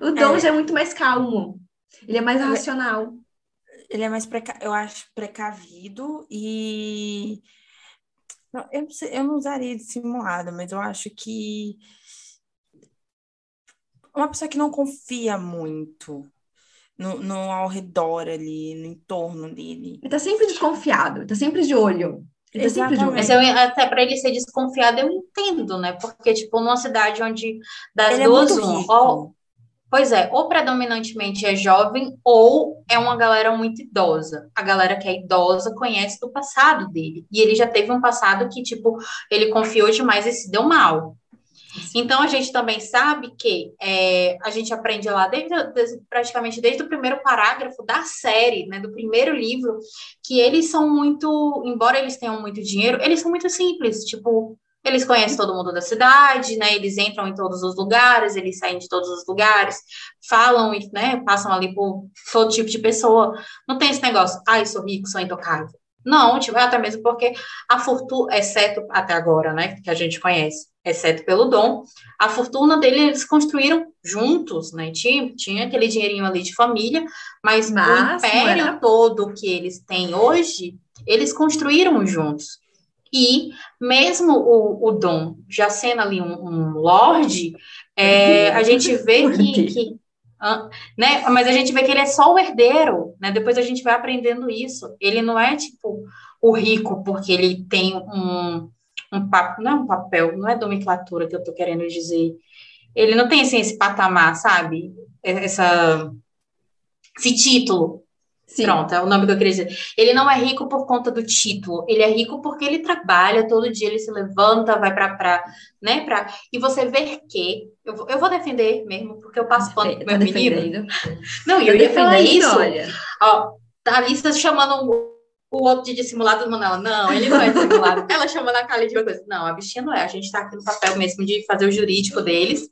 O Dom é. já é muito mais calmo. Ele é mais ele, é racional. Ele é mais, preca... eu acho, precavido e... Não, eu, não sei, eu não usaria dissimulado, mas eu acho que uma pessoa que não confia muito no, no ao redor ali, no entorno dele. Ele tá sempre desconfiado, ele tá sempre de olho. Ele sempre de olho. Mas eu, até para ele ser desconfiado, eu entendo, né? Porque, tipo, numa cidade onde das ele é duas, é um, ou, pois é, ou predominantemente é jovem, ou é uma galera muito idosa. A galera que é idosa conhece do passado dele. E ele já teve um passado que, tipo, ele confiou demais e se deu mal. Então, a gente também sabe que é, a gente aprende lá desde, desde, praticamente desde o primeiro parágrafo da série, né, do primeiro livro, que eles são muito, embora eles tenham muito dinheiro, eles são muito simples, tipo, eles conhecem todo mundo da cidade, né, eles entram em todos os lugares, eles saem de todos os lugares, falam, né, passam ali por todo tipo de pessoa. Não tem esse negócio, ai, ah, sou rico, sou intocável. Não, tipo, até mesmo porque a fortuna, exceto até agora, né, que a gente conhece, exceto pelo dom, a fortuna dele eles construíram juntos, né? Tinha, tinha aquele dinheirinho ali de família, mas, mas o império era... todo que eles têm hoje, eles construíram juntos. E mesmo o, o Dom já sendo ali um, um lord, é, a gente <laughs> vê que, que né? Mas a gente vê que ele é só o herdeiro, né? Depois a gente vai aprendendo isso. Ele não é tipo o rico porque ele tem um, um papo, não é um papel, não é nomenclatura que eu tô querendo dizer. Ele não tem assim esse patamar, sabe? Essa esse título. Sim. Pronto, é o nome que eu queria dizer. Ele não é rico por conta do título, ele é rico porque ele trabalha todo dia, ele se levanta, vai para pra, né, pra, e você vê que eu, vou, eu vou defender mesmo, porque eu passo pano pro meu tá menino. Não, eu, eu ia falar isso. Olha. Ó, a Alissa chamando o outro de dissimulado, Manuela, não, ele não é dissimulado. <laughs> Ela chama na cara de uma coisa. Não, a bichinha não é. A gente está aqui no papel mesmo de fazer o jurídico deles.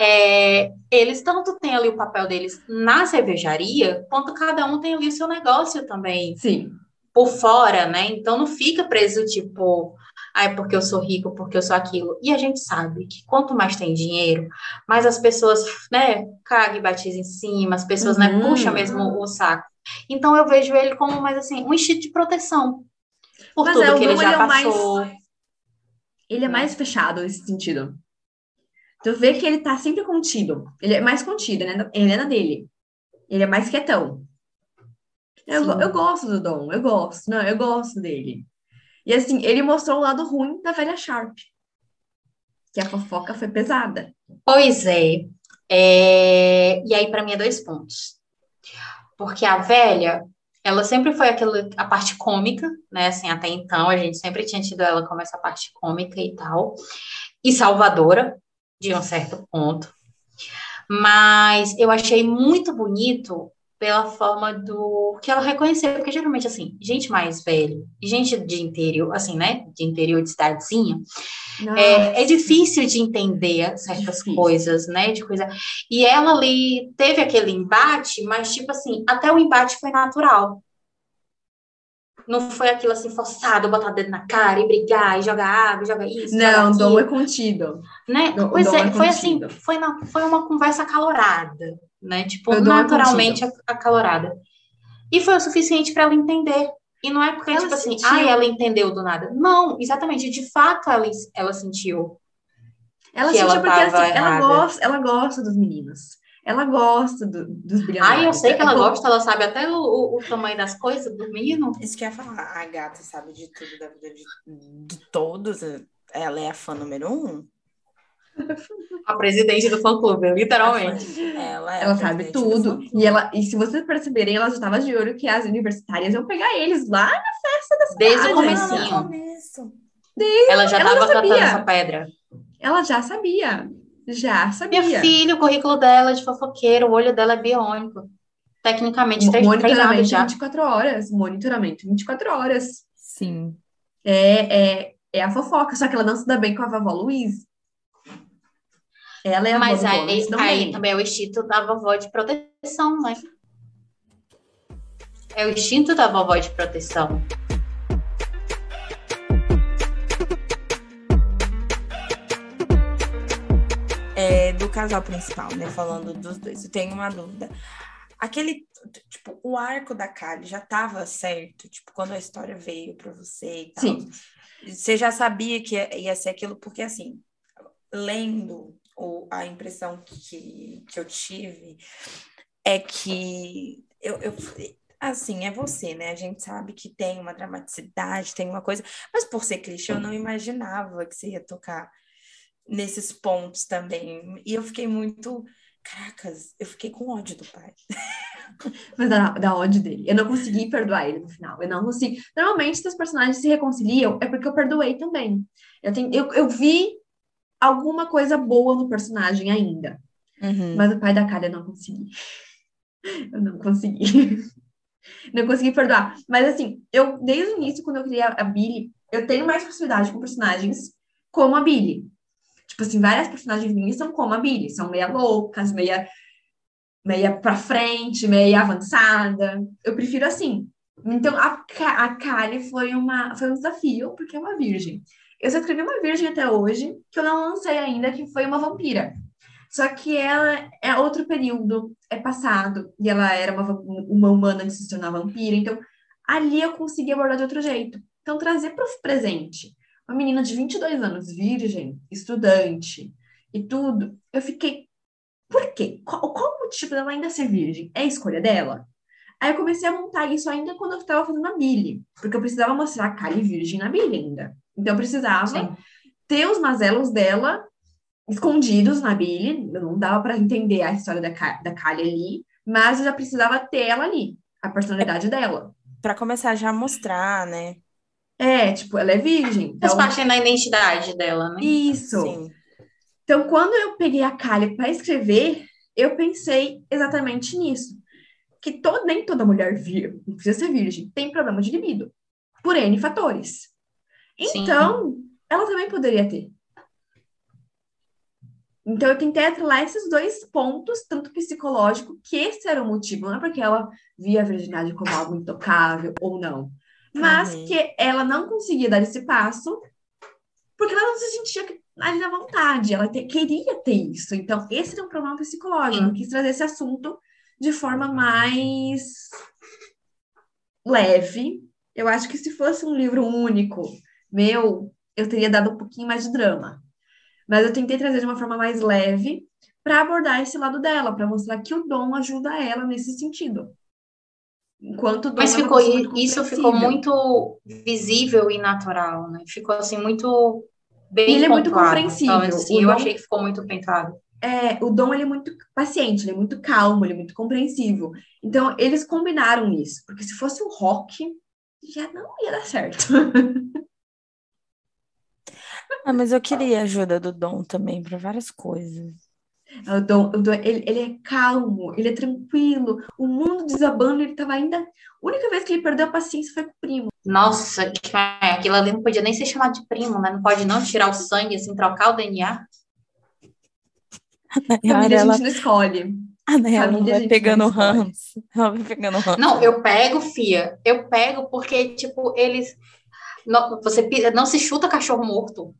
É, eles tanto têm ali o papel deles na cervejaria, quanto cada um tem ali o seu negócio também. Sim. Por fora, né? Então não fica preso, tipo, ai, porque eu sou rico, porque eu sou aquilo. E a gente sabe que quanto mais tem dinheiro, mais as pessoas, né, cagam e batizam em cima, as pessoas, né, uhum. né, puxam mesmo o saco. Então eu vejo ele como mais assim, um instinto de proteção. Por Mas tudo é, que ele já ele passou. É mais, ele é mais fechado nesse sentido. Tu vê que ele tá sempre contido. Ele é mais contido, né? Ele é na dele. Ele é mais quietão. Eu, eu gosto do Dom, eu gosto. Não, eu gosto dele. E assim, ele mostrou o lado ruim da velha Sharp. Que a fofoca foi pesada. Pois é. é... E aí, para mim, é dois pontos porque a velha, ela sempre foi aquela, a parte cômica, né? Assim, até então a gente sempre tinha tido ela como essa parte cômica e tal, e salvadora, de um certo ponto. Mas eu achei muito bonito pela forma do que ela reconheceu, porque geralmente, assim, gente mais velha, gente de interior, assim, né, de interior de cidadezinha, é, é, difícil de entender certas difícil. coisas, né, de coisa, e ela ali teve aquele embate, mas, tipo assim, até o embate foi natural, não foi aquilo assim forçado, botar o dedo na cara e brigar e jogar água, jogar isso. Não, dom é contido. Né? Pois é, é foi assim, foi, na, foi uma conversa acalorada né? Tipo, naturalmente acalorada. E foi o suficiente para ela entender. E não é porque, ela tipo assim, sentiu. assim, ah, ela entendeu do nada. Não, exatamente, de fato ela, ela sentiu. Ela sentiu ela porque assim, ela, gosta, ela gosta dos meninos. Ela gosta do, dos bilionários. Ah, eu sei que ela é gosta, ela sabe até o, o, o, tamanho das coisas do menino. Isso que ia falar, a gata sabe de tudo da vida de, de todos. Ela é a fã número um. A presidente do fã-clube, literalmente. Ela, é ela sabe tudo. E, ela, e se vocês perceberem, ela já estava de olho que as universitárias iam pegar eles lá na festa da cidade. Desde o comecinho. Desde, ela já estava cantando essa pedra. Ela já sabia. Já sabia. Minha filha, o currículo dela é de fofoqueiro, o olho dela é biônico. Tecnicamente, três, monitoramento três já. 24 horas. Monitoramento 24 horas. Sim. É, é, é a fofoca, só que ela não se dá bem com a vovó Luiz. Ela é a Mas aí, aí também é o instinto da vovó de proteção, né? É o instinto da vovó de proteção. É, do casal principal, né? Falando dos dois. Eu tenho uma dúvida. Aquele, tipo, o arco da Kali já tava certo? Tipo, quando a história veio pra você e tal? Sim. Você já sabia que ia ser aquilo? Porque, assim, lendo o, a impressão que, que eu tive é que eu, eu assim, é você, né? A gente sabe que tem uma dramaticidade, tem uma coisa, mas por ser clichê, eu não imaginava que você ia tocar nesses pontos também. E eu fiquei muito. Caracas, eu fiquei com ódio do pai. <laughs> Mas da, ódio dele. Eu não consegui perdoar ele no final. Eu não consigo. Normalmente, se os personagens se reconciliam, é porque eu perdoei também. Eu, tenho, eu, eu vi alguma coisa boa no personagem ainda. Uhum. Mas o pai da <laughs> eu não consegui. Eu não consegui. Não consegui perdoar. Mas assim, eu, desde o início, quando eu criei a, Billy, eu tenho mais proximidade com personagens como a Billy. Tipo assim, várias personagens minhas são como a Billy, são meia loucas, meia, meia pra frente, meia avançada. Eu prefiro assim. Então, a, a Kali foi, uma, foi um desafio, porque é uma virgem. Eu só escrevi uma virgem até hoje, que eu não lancei ainda, que foi uma vampira. Só que ela é outro período, é passado, e ela era uma, uma humana antes de se tornar vampira. Então, ali eu consegui abordar de outro jeito. Então, trazer para o presente uma menina de 22 anos, virgem, estudante e tudo, eu fiquei, por quê? Qual, qual o motivo dela ainda ser virgem? É a escolha dela? Aí eu comecei a montar isso ainda quando eu estava fazendo a Billy, porque eu precisava mostrar a Kylie virgem na Billy ainda. Então eu precisava Sim. ter os mazelos dela escondidos na Billy, não dava para entender a história da, da Kylie ali, mas eu já precisava ter ela ali, a personalidade dela. Pra começar já a mostrar, né? É, tipo, ela é virgem. Faz Então, parte da identidade dela, né? isso. Sim. Então, quando eu peguei a Kali para escrever, eu pensei exatamente nisso. Que to- nem toda mulher vir, não precisa ser virgem, tem problema de libido. Por N fatores. Sim. Então, ela também poderia ter. Então, eu tentei atrelar esses dois pontos, tanto psicológico, que esse era o motivo, não é porque ela via a virgindade como algo intocável ou não, mas Uhum. que ela não conseguia dar esse passo porque ela não se sentia ali na vontade, ela te- queria ter isso. Então, esse era um problema psicológico. Eu Sim. quis trazer esse assunto de forma mais leve. Eu acho que se fosse um livro único, meu, eu teria dado um pouquinho mais de drama. Mas eu tentei trazer de uma forma mais leve para abordar esse lado dela, para mostrar que o dom ajuda ela nesse sentido. Enquanto o dom Mas é ficou, isso ficou muito visível e natural, né? Ficou assim muito bem Ele é muito pontuado. compreensível. Menos, assim, eu Dom- achei que ficou muito pentado. É, o Dom ele é muito paciente, ele é muito calmo, ele é muito compreensivo. Então, eles combinaram isso, porque se fosse o rock, já não ia dar certo. <laughs> Ah, mas eu queria a ajuda do Dom também para várias coisas. O Dom, o Dom, ele, ele é calmo, ele é tranquilo, o mundo desabando, ele tava ainda. A única vez que ele perdeu a paciência foi com o primo. Nossa, aquilo ali não podia nem ser chamado de primo, né? Não pode não tirar o sangue, assim, trocar o DNA. A Nayara, Família a ela, gente não escolhe. a Nayara família a vai gente pegando não escolhe. ranço. Ela vai pegando ranço. Não, eu pego, fia. Eu pego porque, tipo, eles. Não, você não se chuta cachorro morto.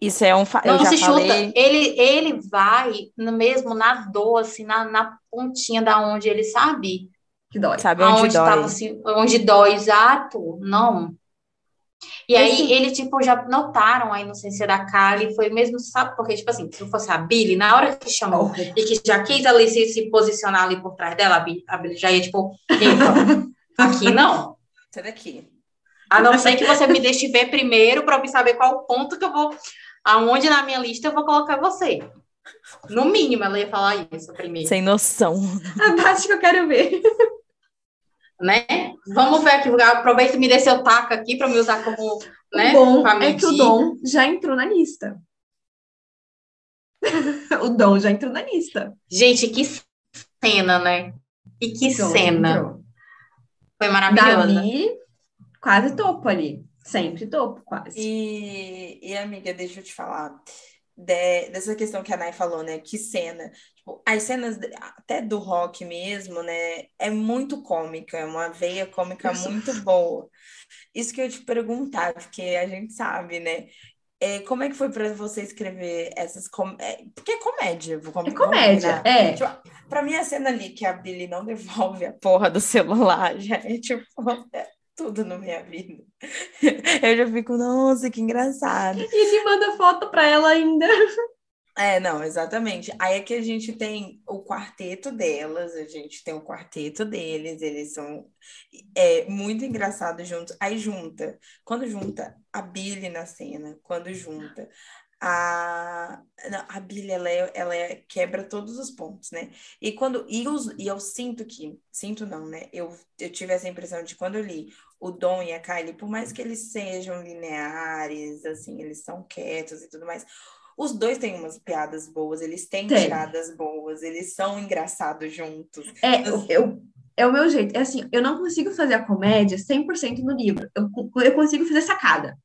Isso é um. Não se chuta. falei. Ele, ele vai no mesmo na dor, assim, na, na pontinha da onde ele sabe. Que dói. Sabe onde dói. tava, assim, onde dói, exato. Não. E aí, Esse- ele, tipo, já notaram a inocência da Kali, foi mesmo, sabe? Porque, tipo assim, se fosse a Billy, na hora que chamou Oh, e que já quis ali se, se posicionar ali por trás dela, a Billy, a Billy já ia, tipo, <laughs> aqui não. Sai daqui. A não ser que você me deixe ver primeiro para eu saber qual o ponto que eu vou, aonde na minha lista eu vou colocar você. No mínimo, ela ia falar isso primeiro, Sem noção. <laughs> a parte que eu quero ver. né? Vamos ver aqui, aproveita e me dê seu taco aqui para me usar como, né? o bom é que o. Dom já entrou na lista. <laughs> o Dom já entrou na lista. Gente, que cena, né? E que Dom cena. entrou. Foi maravilhosa. Davi, quase topo ali. Sempre topo, quase. E, e amiga, deixa eu te falar de- dessa questão que a Nay falou, né? Que cena. Tipo, as cenas até do rock mesmo, né? É muito cômica, é uma veia cômica muito boa. Isso que eu ia te perguntar, porque a gente sabe, né? É, como é que foi para você escrever essas com... é, porque é comédia, vou com- É comédia, é. Tipo, pra mim a cena ali que a Billy não devolve a porra do celular já é tipo tudo na minha vida. <laughs> Eu já fico, nossa, que engraçado. E ele manda foto pra ela ainda. É, não, exatamente. Aí é que a gente tem o quarteto delas, a gente tem o quarteto deles, eles são é, muito engraçados juntos. Aí junta, quando junta a Billy na cena, quando junta a. Não, a Billy, ela, é, ela é- quebra todos os pontos, né? E quando. E, os, e eu sinto que. Sinto não, né? Eu, eu tive essa impressão de quando eu li o Dom e a Kylie, por mais que eles sejam lineares, assim, eles são quietos e tudo mais. Os dois têm umas piadas boas, eles têm Tem. tiradas boas, eles são engraçados juntos. É, eu, eu- é o meu jeito. É assim, eu não consigo fazer a comédia 100% no livro. Eu, eu consigo fazer sacada.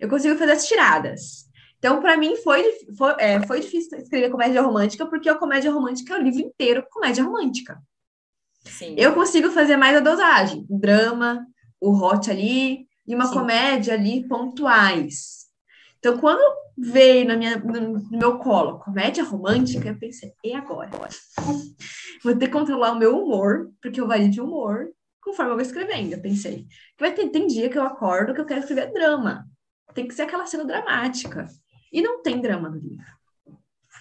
Eu consigo fazer as tiradas. Então, para mim, foi, foi, é, foi difícil escrever comédia romântica, porque a comédia romântica é o livro inteiro comédia romântica. Sim. Eu consigo fazer mais a dosagem. Drama, o hot ali, e uma Sim. comédia ali pontuais. Então, quando veio na minha, no, meu colo comédia romântica, eu pensei, e agora? Vou ter que controlar o meu humor, porque eu vario de humor conforme eu vou escrevendo. Eu pensei, que vai ter, tem dia que eu acordo que eu quero escrever drama. Tem que ser aquela cena dramática. E não tem drama no livro.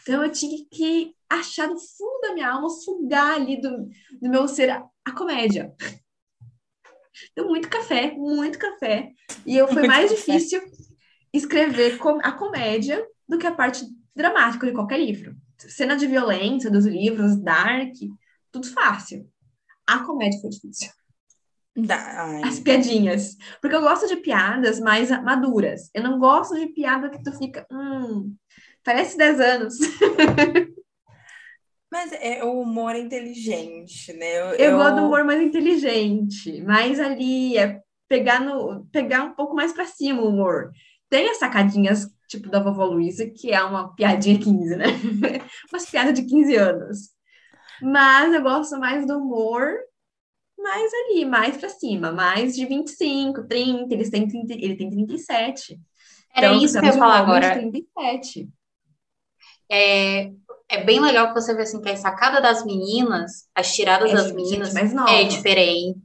Então eu tinha que achar no fundo da minha alma, sugar ali do, do meu ser a, a comédia. Deu muito café, muito café. E eu foi Muito mais café. difícil escrever com- a comédia do que a parte dramática de qualquer livro. Cena de violência dos livros, dark, tudo fácil. A comédia foi difícil. Ai, As piadinhas. Porque eu gosto de piadas mais maduras. Eu não gosto de piada que tu fica, hum, parece 10 anos. <laughs> Mas é o humor inteligente, né? Eu, Eu gosto do humor mais inteligente, mais ali, é pegar, no, pegar um pouco mais pra cima o humor. Tem as sacadinhas, tipo da vovó Luísa, que é uma piadinha 15, né? <laughs> Umas piadas de 15 anos. Mas eu gosto mais do humor mais ali, mais pra cima, mais de 25, 30, eles têm 30, ele tem 37. Era Então, isso que eu ia falar agora. 37. É, é bem legal que você vê assim que a sacada das meninas, as tiradas É das gente meninas é diferente.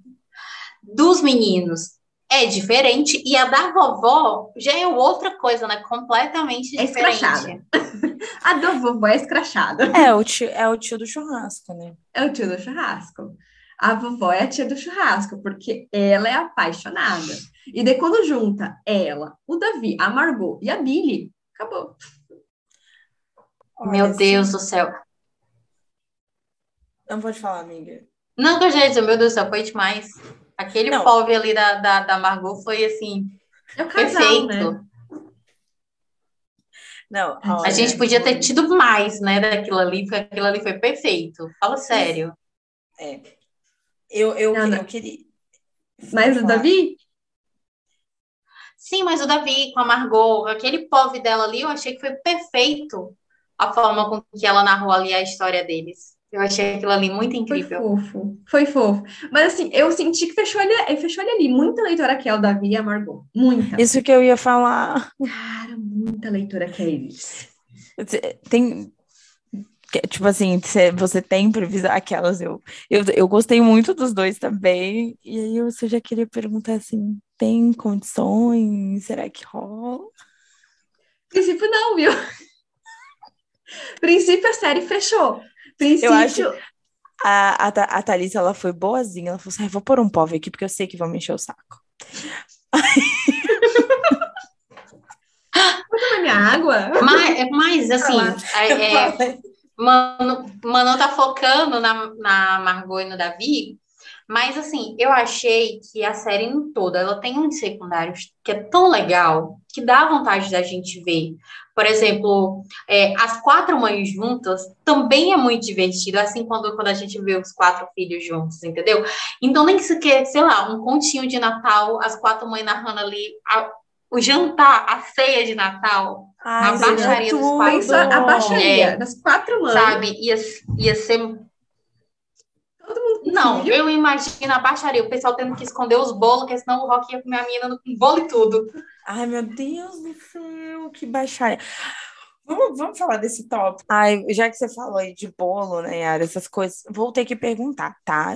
Dos meninos é diferente. E a da vovó já é outra coisa, né? Completamente É diferente. escrachada. <laughs> A da vovó é escrachada. É o, tio, é o tio do churrasco, né? é o tio do churrasco. A vovó é a tia do churrasco, porque ela é apaixonada. E daí, quando junta ela, o Davi, a Margot e a Billy, acabou. Meu Olha, Deus assim, do céu. Não pode falar, amiga. Não, que eu já dizer, meu Deus do céu, foi demais. Aquele Não. pobre ali da, da, da Margot foi assim, É o casal, perfeito. né? Não, A A olha, gente podia ter tido mais, né, daquilo ali, porque aquilo ali foi perfeito. Fala sério. É. Eu, eu, Não, eu queria. Mas o. Davi, Sim, mas o Davi com a Margot, aquele pobre dela ali, eu achei que foi perfeito a forma com que ela narrou ali a história deles. Eu achei aquilo ali muito foi incrível. fofo. Foi fofo. Mas assim, eu senti que fechou ali, fechou ali, ali. Muita leitora que é o Davi e a Margot. Muita. Isso que eu ia falar. Cara, muita leitora que é eles. Tem. Tipo assim, cê- você tem previsão. Aquelas, eu, eu, eu gostei muito dos dois também. E aí eu só já queria perguntar assim: tem condições? Será que rola? Princípio não, viu? Princípio a série fechou. Princípio. acho- A, a, a Thalissa, ela foi boazinha. Ela falou assim: ah, vou pôr um povo aqui porque eu sei que vão me encher o saco. <laughs> Toma minha água. Mas, mas assim, é, é, Mano, Mano tá focando na, na Margot e no Davi, Mas, assim, eu achei que a série em toda, ela tem uns secundários que é tão legal, que dá vontade da gente ver. Por exemplo, é, as quatro mães juntas também é muito divertido, assim quando, quando a gente vê os quatro filhos juntos, entendeu? Então, nem que se quer, sei lá, um continho de Natal, as quatro mães narrando ali a, o jantar, a ceia de Natal, Ai, a baixaria dos quatro a baixaria É. das quatro mães. sabe? Ia, ia ser Não, eu imagino a baixaria, o pessoal tendo que esconder os bolos, porque senão o Rock ia comer a menina com bolo e tudo. Ai, meu Deus do céu, que baixaria. Vamos, vamos falar desse tópico. Ai, já que você falou aí de bolo, né, Yara, essas coisas, vou ter que perguntar, tá?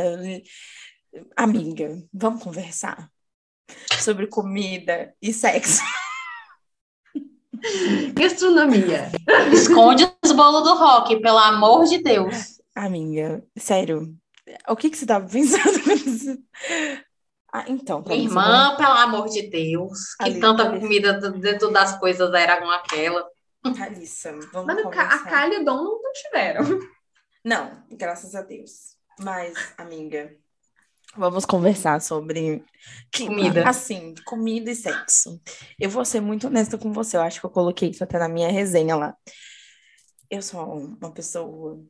Amiga, vamos conversar sobre comida e sexo. <laughs> Gastronomia. Esconde os bolos do Rock, pelo amor de Deus. Amiga, sério, o que que você tava pensando? <laughs> Ah, então, tá Minha irmã, pelo amor de Deus, que tanta comida dentro das coisas era com aquela. Thalissa, vamos Mas ca- a. Kylie e o Dom não tiveram. Não, graças a Deus. Mas, amiga, vamos conversar sobre Comida. Assim, comida e sexo. Eu vou ser muito honesta com você. Eu acho que eu coloquei isso até na minha resenha lá. Eu sou uma pessoa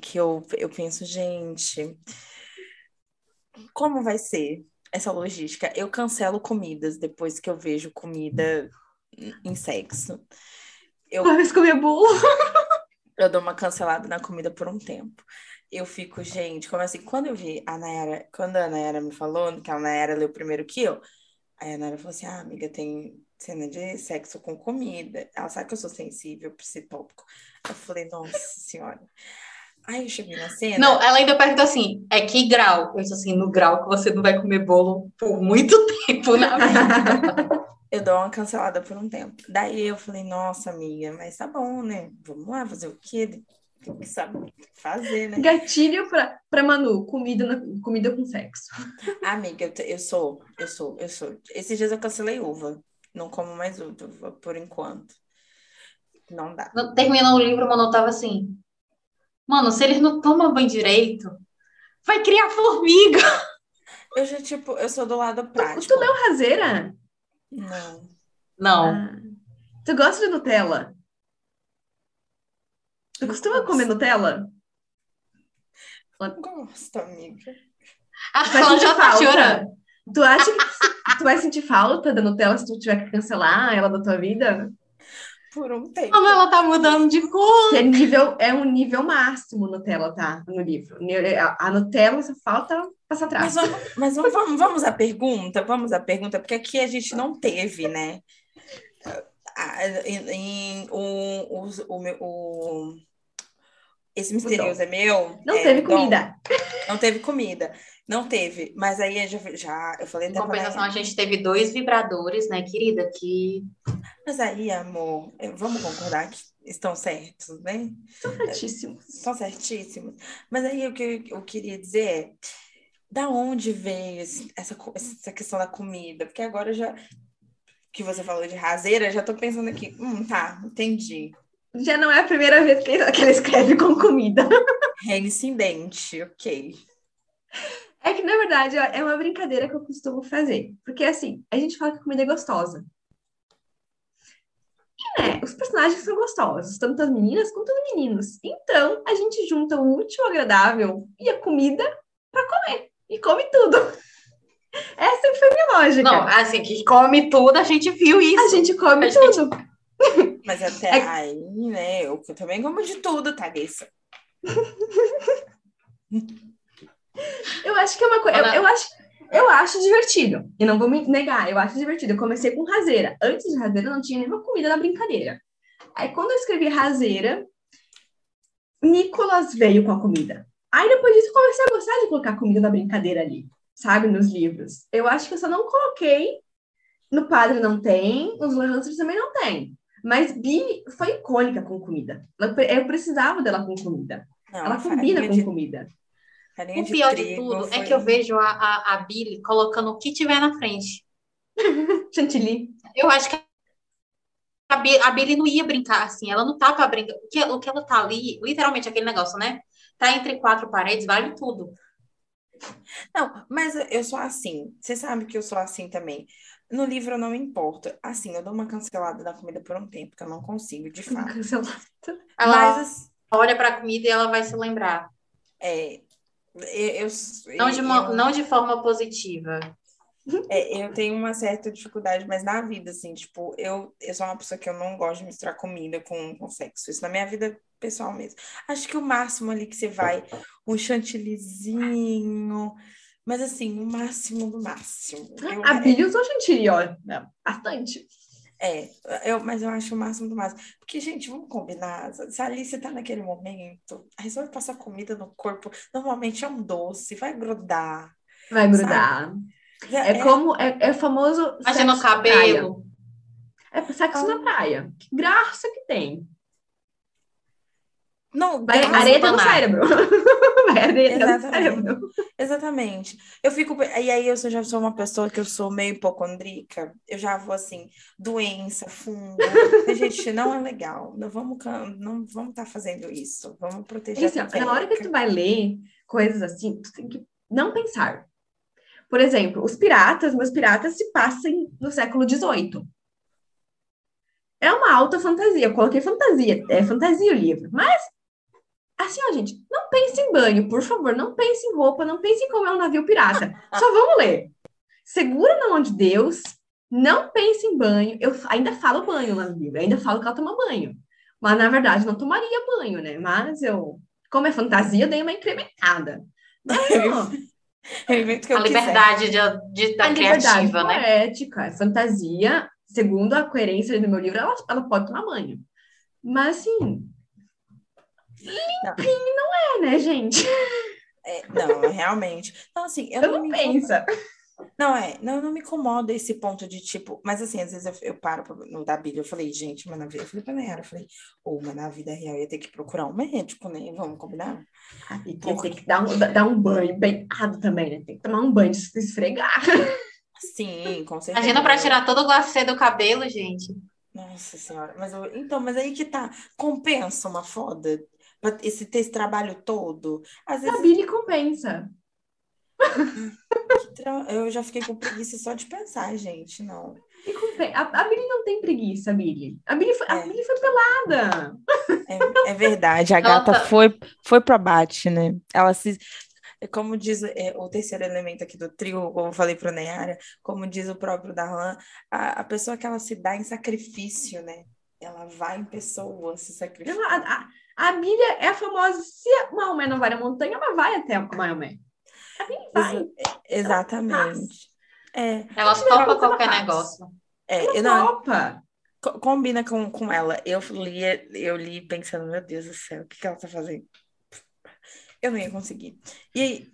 que eu, eu penso, gente, como vai ser essa logística? Eu cancelo comidas depois que eu vejo comida em sexo. Eu vez comer bolo. eu dou uma cancelada na comida por um tempo. Eu fico, gente, como assim? Quando eu vi a Nayara, quando a Nayara me falou que a Nayara leu primeiro que eu, aí a Nayara falou assim: ah, amiga, tem cena de sexo com comida. Ela sabe que eu sou sensível pra esse tópico. Eu falei, nossa senhora. Aí eu cheguei na cena. Não, ela ainda perguntou assim: é que grau? Eu disse assim: no grau que você não vai comer bolo por muito <laughs> tempo na vida. <laughs> eu dou uma cancelada por um tempo. Daí eu falei, nossa, amiga, mas tá bom, né? Vamos lá fazer o quê? Tem que saber fazer, né? Gatilho pra, pra Manu, comida, na- comida com sexo. <laughs> Amiga, eu, eu sou, eu sou, eu sou. Esses dias eu cancelei uva. Não como mais uva por enquanto. Não dá. Terminou o livro, mano, eu tava assim: mano, se eles não tomam banho direito, vai criar formiga. Eu já, tipo, eu sou do lado Tu, prático. tu leu Razeira? Não. Não. Ah. Tu gosta de Nutella? Tu costuma comer Nutella? Gosto, amiga. A Cláudia sentir tá chorando. Tu acha que tu vai sentir falta da Nutella se tu tiver que cancelar ela da tua vida? Por um tempo. Mano, ela tá mudando de cor. É, nível, é um nível máximo Nutella, tá? No livro. A, a Nutella só falta passar atrás. Mas, vamos, mas vamos, vamos, vamos à pergunta, vamos à pergunta, porque aqui a gente não teve, né? Em, em- o, o, o, esse misterioso é meu? Não é, teve Dom. comida. Não teve comida. Não teve. Mas aí já, já eu falei Em até compensação, a gente teve dois vibradores, né, querida? Que Mas aí, amor, vamos concordar que estão certos, né? São certíssimos. Estão certíssimos. Mas aí o que eu, queria dizer é, da onde veio essa, essa questão da comida? Porque agora já que você falou de raseira, já tô pensando aqui, hum, tá, entendi. Já não é a primeira vez que que ela escreve com comida. Reincidente, ok. É que, na verdade, ó, é uma brincadeira que eu costumo fazer. Porque, assim, a gente fala que a comida é gostosa. E, né, os personagens são gostosos, tanto as meninas quanto os meninos. Então, a gente junta o útil agradável e a comida pra comer. E come tudo. <laughs> Essa sempre foi a minha lógica. Não, assim, que come tudo, a gente viu isso. a gente come A gente- tudo. <laughs> Mas até É- aí, né, eu também como de tudo, Thalissa. <laughs> Eu acho que é uma coisa. Eu, eu acho, eu acho divertido. E não vou me negar, eu acho divertido. Eu comecei com raseira. Antes de raseira, não tinha nenhuma comida na brincadeira. Aí, quando eu escrevi raseira, Nicolas veio com a comida. Aí, depois disso, eu comecei a gostar de colocar comida na brincadeira ali, sabe? Nos livros. Eu acho que eu só não coloquei. No Padre não tem, nos Lancers também não tem. Mas Billy foi icônica com comida. Eu pre- Eu precisava dela com comida. Não, Ela combina com de, comida. O de pior de trigo tudo é foi- que eu vejo a, a, a Billy colocando o que tiver na frente. <laughs> Chantilly. Eu acho que a Billy, a Billy não ia brincar assim, ela não tá pra brincar. O que, o que ela tá ali, literalmente aquele negócio, né? Tá entre quatro paredes, vale tudo. Não, mas eu sou assim. Você sabe que eu sou assim também. No livro eu não me importo. Assim, eu dou uma cancelada na comida por um tempo, que eu não consigo, de fato. Cancelado. Ela Mas, olha pra comida e ela vai se lembrar. é, eu, eu, Não de, eu- mo- não de forma positiva. É, eu tenho uma certa dificuldade, mas na vida, assim, tipo, eu, eu sou uma pessoa que eu não gosto de misturar comida com, com sexo. Isso na minha vida pessoal mesmo. Acho que o máximo ali que você vai, um chantillyzinho, mas assim, o máximo do máximo. Eu- A Billy usou chantilly, ó. né? Bastante. É, eu, mas eu acho o máximo do máximo. Porque, gente, vamos combinar. Se a Alice tá naquele momento, resolve passar comida no corpo, normalmente é um doce, vai grudar. Vai grudar. É, como. É, é famoso. Imagina o sexo na praia. cabelo. É sexo na praia. Que graça que tem. Não, Vai areta no Exatamente. cérebro. <laughs> Vai areta no Exatamente. cérebro. Exatamente. Eu fico. E aí eu já sou uma pessoa que eu sou meio hipocondríaca. Eu já vou assim, doença, fungo. Gente, não é legal. Não vamos não vamos estar fazendo isso. Vamos proteger assim, a ó, na hora que tu vai ler coisas assim, tu tem que não pensar. Por exemplo, os piratas, meus piratas se passam no século XVIII. É uma alta fantasia. Eu coloquei fantasia, é fantasia o livro. Mas, assim, ó, gente, não pense em banho, por favor. Não pense em roupa, não pense em como é um navio pirata. <laughs> Só vamos ler. Segura na mão de Deus, não pense em banho. Eu ainda falo banho lá no livro, ainda falo que ela toma banho. Mas, na verdade, não tomaria banho, né? Mas eu, como é fantasia, eu dei uma incrementada. <laughs> Que eu A quiser. liberdade de, de, da a liberdade criativa, né? poética, é fantasia, segundo a coerência do meu livro, ela, ela pode tomar banho. Mas, assim, Não. limpinho não é, né, gente? É, não, realmente. Então, assim, eu, Eu não não pensa. Não, é, não, não me incomoda esse ponto de tipo, mas assim, às vezes eu, eu paro pra- no da Bíblia, eu falei, gente, mas na vida, eu falei pra Nayara, eu falei, ou, mas na vida real eu ia ter que procurar um médico, né? Vamos combinar? E tem, tem que dar um, dar um banho bem dado também, né? Tem que tomar um banho de se esfregar. Sim, com <laughs> certeza. Imagina pra tirar todo o glacê do cabelo, gente. Nossa senhora, mas eu- então, mas aí que tá, compensa uma foda? Esse, ter esse trabalho todo? Às A vezes Billy compensa. tra- eu já fiquei com preguiça só de pensar, gente, não. A, a Billy não tem preguiça, a Billy. A Billy foi, a É. Billy foi pelada. É, é verdade, a Ela gata tá- foi, foi pro abate, né? Ela se. Como diz é, o terceiro elemento aqui do trio, como eu falei pro Neyara, como diz o próprio Darlan, a, a pessoa que ela se dá em sacrifício, né? Ela vai em pessoa se sacrificar. Ela- a, a, a Billy é a famosa. Se a Maomé não vai na montanha, ela vai até a Maomé. A Billy vai. Exa- exatamente. É, Ela topa ela pela qualquer paz. negócio. é, eu não, Opa! co- combina com, com ela. Eu li, eu li pensando, meu Deus do céu, o que que ela tá fazendo? Eu não ia conseguir. E aí,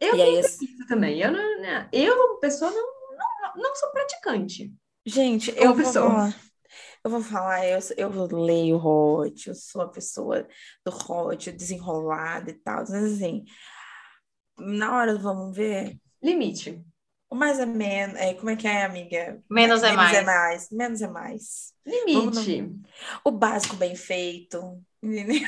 Eu e aí esse- também. Eu, não, né, eu como pessoa, não, não, não sou praticante. Gente, eu vou pessoa. falar. Eu vou falar, eu, eu leio hot, eu sou a pessoa do hot, desenrolada e tal. Mas assim, na hora vamos ver, Limite. o mais é menos. É, como é que é, amiga? Menos é Menos é mais. mais. Menos é mais. Limite. O básico bem feito. entendeu?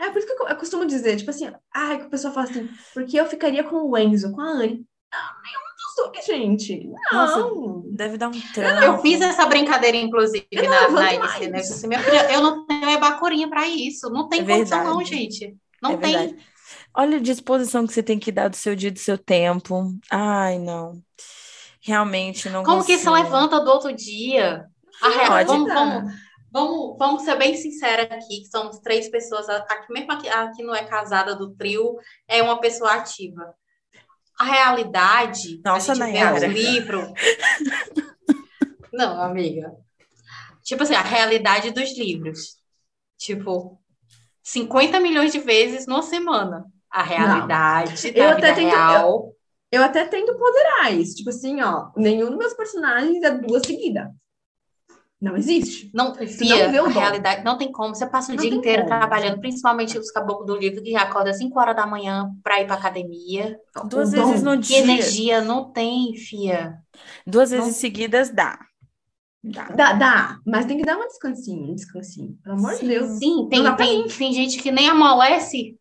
É por isso que eu, eu costumo dizer, tipo assim, ai, que o pessoal fala assim, porque eu ficaria com o Enzo, com a Anne. Não, nenhum dois, gente. Nossa, Não. Deve dar um Eu trampo. fiz essa brincadeira, inclusive, Eu não na, na IC, né? Eu disse, minha filha, eu não tenho ebacurinha pra isso. Não tem É condição, não, gente. Não É tem. verdade. Olha a disposição que você tem que dar do seu dia, do seu tempo. Ai, não. Realmente não Como que se consigo. levanta do outro dia? A real- Pode. vamos, vamos, vamos, vamos ser bem sincera aqui, que somos três pessoas, aqui, mesmo aqui, aqui não é casada do trio, é uma pessoa ativa. A realidade, Nossa, a gente vê Nayara. os livros. Não, amiga. Tipo assim, a realidade dos livros. Tipo, 50 milhões de vezes numa semana. A realidade da Eu vida até tento- real. Eu até tento ponderar isso. Tipo assim, ó, nenhum dos meus personagens é duas seguidas. Não existe. Não, não Fia, vê o a dom. realidade não tem como. Você passa o Não dia inteiro como. trabalhando, principalmente os caboclos do livro que acorda às 5 horas da manhã para ir para academia. Duas O dom. vezes no Que dia. energia não tem, Fia. Duas vezes Não. seguidas dá. Dá. Dá, dá, mas tem que dar um descansinho, um descansinho. Pelo amor de Sim. Deus. Sim, tem, Não tem, tem gente que nem amolece.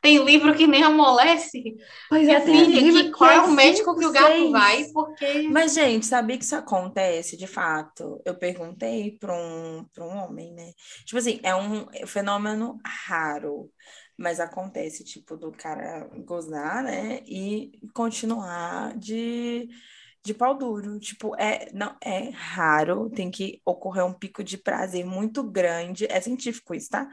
Tem livro que nem amolece. Pois é, tem filha, livro que qual é o médico que o gato seis. vai? Porque. Mas, gente, sabia que isso acontece de fato? Eu perguntei para um, um homem, né? Tipo assim, é um fenômeno raro, mas acontece, tipo, do cara gozar, né? E continuar de, de pau duro. Tipo, é, não, é raro, tem que ocorrer um pico de prazer muito grande. É científico isso, tá?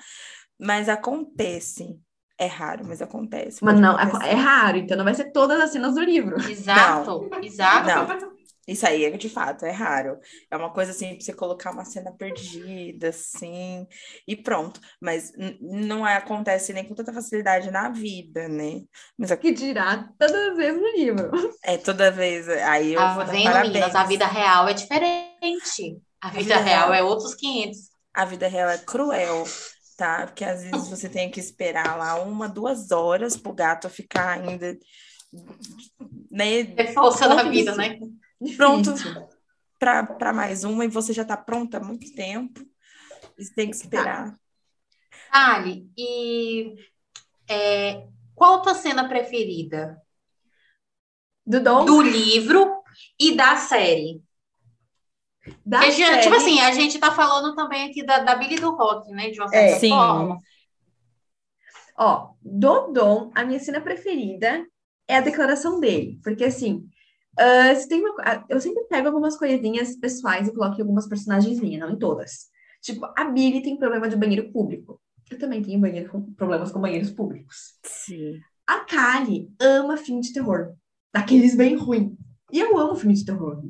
Mas acontece. É raro, mas acontece. Mas não, acontecer. é raro, então não vai ser todas as cenas do livro. <laughs> Exato, exato. Não. Isso aí é de fato, é raro. É uma coisa assim, pra você colocar uma cena perdida, assim, e pronto. Mas não é- acontece nem com tanta facilidade na vida, né? Mas é, Que dirá todas as vezes no livro. é toda vez. Aí eu Tá vou dar vendo, parabéns. meninas? A vida real é diferente. A vida vida real real. é outros 500. A vida real é cruel, tá? Porque às vezes você tem que esperar lá uma, duas horas pro gato ficar ainda, né? É força da Difícil. vida, né? Pronto. Para mais uma e você já tá pronta há muito tempo. E você tem que esperar. Ali, e é, qual a tua cena preferida? Do Dom, Do livro e da série? Da Porque, série, tipo assim, a gente tá falando também aqui da, da Billy e do Rock, né? De uma É. certa Sim. forma. Ó, do Dom, a minha cena preferida é a declaração dele. Porque, assim, ah, se tem uma, ah, eu sempre pego algumas coisinhas pessoais e coloco em algumas personagens minhas, não em todas. Tipo, a Billy tem problema de banheiro público. Eu também tenho banheiro com- problemas com banheiros públicos. Sim. A Kali ama filme de terror. Daqueles bem ruins. E eu amo filme de terror.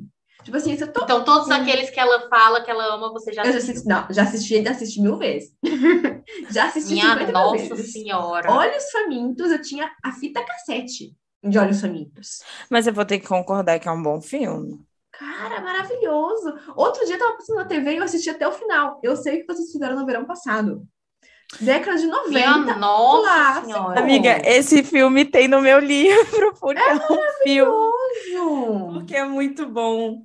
Tipo assim, eu tô. Então, todos Sim. aqueles que ela fala, que ela ama, você já Eu já assistiu. assisti, não, já assisti, já assisti mil vezes. <laughs> já assisti Minha 50 mil Nossa vezes. Senhora. Olhos Famintos, eu tinha a fita cassete de Olhos Famintos. Mas eu vou ter que concordar que é um bom filme. Cara, maravilhoso. Outro dia eu tava passando na TV e eu assisti até o final. Eu sei o que vocês fizeram no verão passado. Década de 90. Minha Nossa clássico. Senhora. Amiga, esse filme tem no meu livro, porque é, um filme, Porque é muito bom.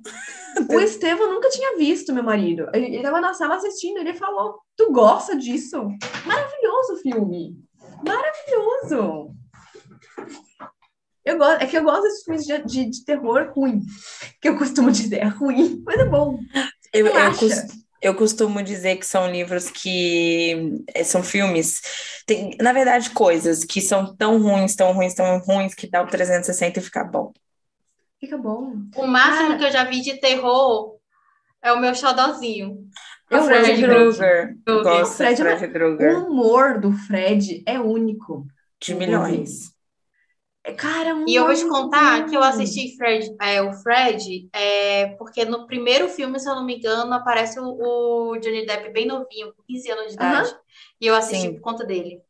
O Estevão nunca tinha visto, meu marido. Ele ele tava na sala assistindo, ele falou: Tu gosta disso? Maravilhoso o filme. Maravilhoso. Eu gosto, é que eu gosto desses filmes de, de, de terror ruim. Que eu costumo dizer, é ruim, mas é bom. Eu, eu, Relaxa. cos- eu costumo dizer que são livros que eh, são filmes, tem, na verdade, coisas que são tão ruins, tão ruins, tão ruins, que dá o 360 e fica bom. Fica bom. O máximo Cara. que eu já vi de terror é o meu xodózinho. Eu O Fred Krueger. Gosto Fred é Fred Krueger. O humor do Fred é único. De milhões. É, Cara, E eu vou te contar bom. que eu assisti Fred, é, o Fred, é, porque no primeiro filme, se eu não me engano, aparece o, o Johnny Depp bem novinho, com 15 anos de idade. E eu assisti Sim. por conta dele.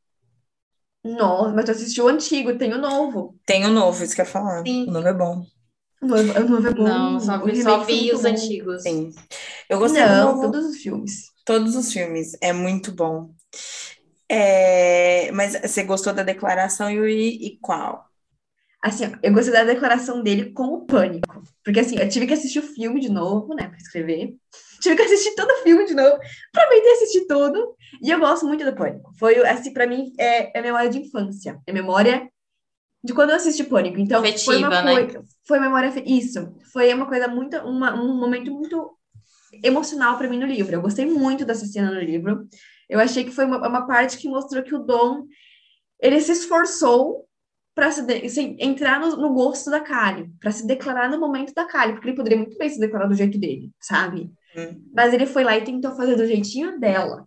Nossa, mas tu assistiu o antigo, tem o novo. Tem o novo, isso que eu ia falar. Sim. O novo é bom. O novo, o novo é bom. Não, só vi, só vi os bom. antigos. Sim. Eu gostei do Não, novo. todos os filmes. Todos os filmes. É muito bom. É, mas você gostou da declaração e, e qual? Assim, eu gostei da declaração dele com o pânico. Porque assim, eu tive que assistir o filme de novo, né, pra escrever. Tive que assistir todo o filme de novo. Prometei assistir todo. E eu gosto muito do pânico. Foi, assim, pra mim, é, é memória de infância. É memória de quando eu assisti Pânico. Então, foi uma Afetiva, né? coisa. Foi memória. Isso. Foi uma coisa muito. Uma, um momento muito emocional pra mim no livro. Eu gostei muito dessa cena no livro. Eu achei que foi uma, uma parte que mostrou que o Dom ele se esforçou para entrar no, no gosto da Kali, para se declarar no momento da Kali, porque ele poderia muito bem se declarar do jeito dele, sabe? Hum. Mas ele foi lá e tentou fazer do jeitinho dela.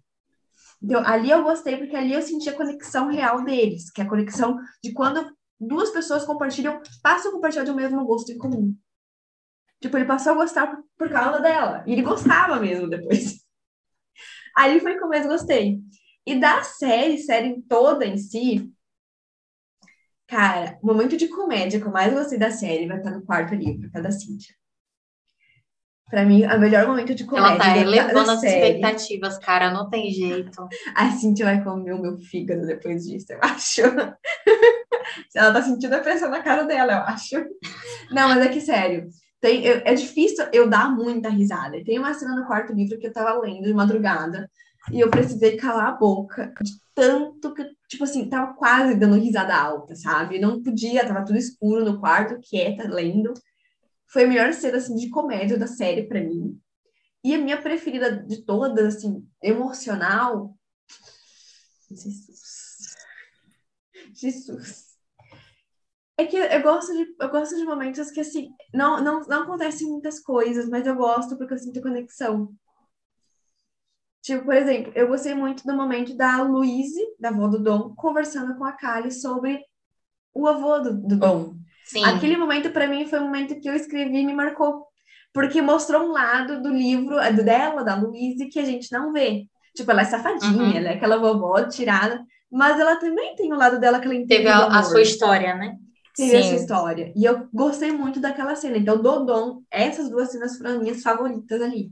Então, ali eu gostei, porque ali eu senti a conexão real deles, que é a conexão de quando duas pessoas compartilham, passam a compartilhar de um mesmo gosto em comum. Tipo, ele passou a gostar por, causa dela. E ele gostava mesmo depois. <laughs> Ali foi que eu mais gostei. E da série, série toda em si, cara, o momento de comédia que eu mais gostei da série vai estar no quarto livro, é da Cíntia. Pra mim, o melhor momento de comédia Ela tá elevando as série. expectativas, cara, não tem jeito. A Cintia vai comer o meu fígado depois disso, eu acho. <laughs> Ela tá sentindo a pressão na cara dela, eu acho. Não, mas é que sério. Tem, eu- é difícil eu dar muita risada. Tem uma cena no quarto livro que eu tava lendo de madrugada e eu precisei calar a boca de tanto que, tipo assim, tava quase dando risada alta, sabe? Não podia, tava tudo escuro no quarto, quieta, lendo. Foi a melhor cena, assim, de comédia da série para mim. E a minha preferida de todas, assim, emocional. Jesus. Jesus. É que eu gosto de, eu gosto de momentos que, assim, não, não, não acontecem muitas coisas, mas eu gosto porque eu sinto conexão. Tipo, por exemplo, eu gostei muito do momento da Louise, da avó do Dom, conversando com a Kali sobre o avô do, do Dom. Sim. Aquele momento, para mim, foi um momento que eu escrevi e me marcou. Porque mostrou um lado do livro dela, da Louise, que a gente não vê. Tipo, ela é safadinha, uhum. ela é aquela vovó tirada, mas ela também tem o lado dela que ela entende. Teve a, a sua história, né? Teve Sim. essa história. E eu gostei muito daquela cena. Então, Dodon, essas duas cenas foram minhas favoritas ali.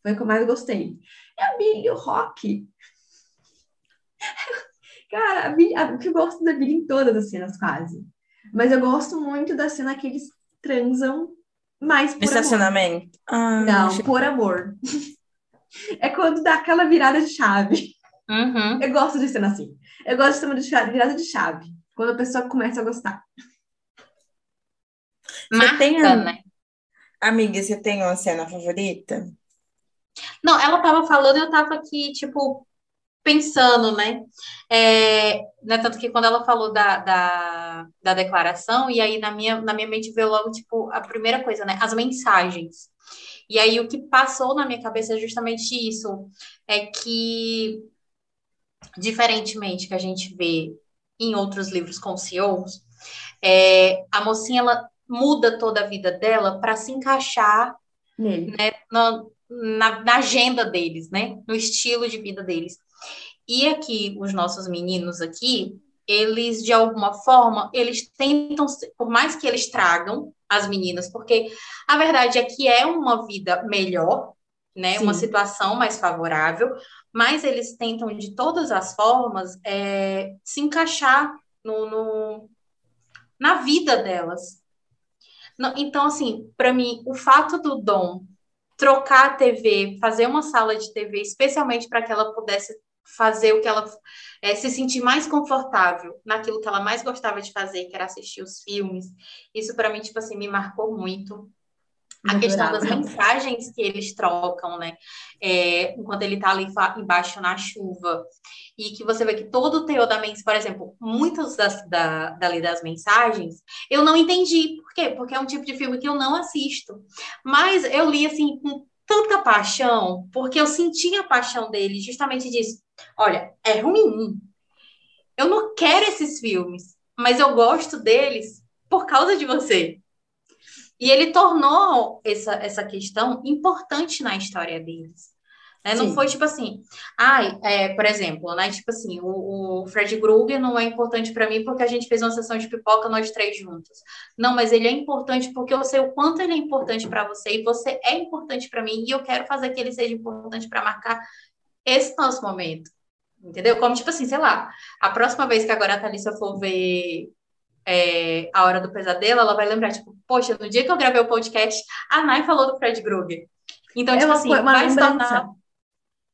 Foi o que eu mais gostei. E a Billy o Rock. <laughs> Cara, a Billy, a, eu gosto da Billy em todas as cenas, quase. Mas eu gosto muito da cena que eles transam mais por Estacionamento. amor. Ah, Não, achei... por amor. <laughs> é quando dá aquela virada de chave. Uhum. Eu gosto de cena assim. Eu gosto de cena de chave, virada de chave. Quando a pessoa começa a gostar. Você tem, né? Amiga, você tem uma cena favorita? Não, ela tava falando e eu tava aqui, tipo, pensando, né? É, né? Tanto que quando ela falou da, da, da, declaração, e aí na minha, na minha mente veio logo, tipo, a primeira coisa, né? As mensagens. E aí o que passou na minha cabeça é justamente isso, é que, diferentemente que a gente vê em outros livros com CEOs, é, a mocinha, ela muda toda a vida dela para se encaixar Nele. né, na, na, na, agenda deles, né, no estilo de vida deles. E aqui, os nossos meninos aqui, eles, de alguma forma, eles tentam, por mais que eles tragam as meninas, porque a verdade é que é uma vida melhor, né, Sim. uma situação mais favorável, mas eles tentam, de todas as formas, é, se encaixar no, no, na vida delas, então, assim, para mim, o fato do Dom trocar a TV, fazer uma sala de TV, especialmente para que ela pudesse fazer o que ela é, se sentir mais confortável naquilo que ela mais gostava de fazer, que era assistir os filmes. Isso para mim, tipo assim, me marcou muito a questão das mensagens que eles trocam, né? É, enquanto ele está ali embaixo na chuva. E que você vê que todo o teor da mensagem, por exemplo, muitas das, da, dali das mensagens, eu não entendi. Por quê? Porque é um tipo de filme que eu não assisto. Mas eu li, assim, com tanta paixão, porque eu senti a paixão dele justamente disso. Olha, é ruim. Eu não quero esses filmes, mas eu gosto deles por causa de você. E ele tornou essa, essa questão importante na história deles. Né? Não foi tipo assim, ai, ah, é, por exemplo, né? Tipo assim, o, o Fred Krueger não é importante para mim porque a gente fez uma sessão de pipoca nós três juntos. Não, mas ele é importante porque eu sei o quanto ele é importante para você e você é importante para mim e eu quero fazer que ele seja importante para marcar esse nosso momento. Entendeu? Como tipo assim, sei lá, a próxima vez que agora a Thalissa for ver é, A Hora do Pesadelo, ela vai lembrar, tipo, poxa, no dia que eu gravei o podcast, a Nai falou do Fred Krueger. Então, é tipo assim, vai se tornar,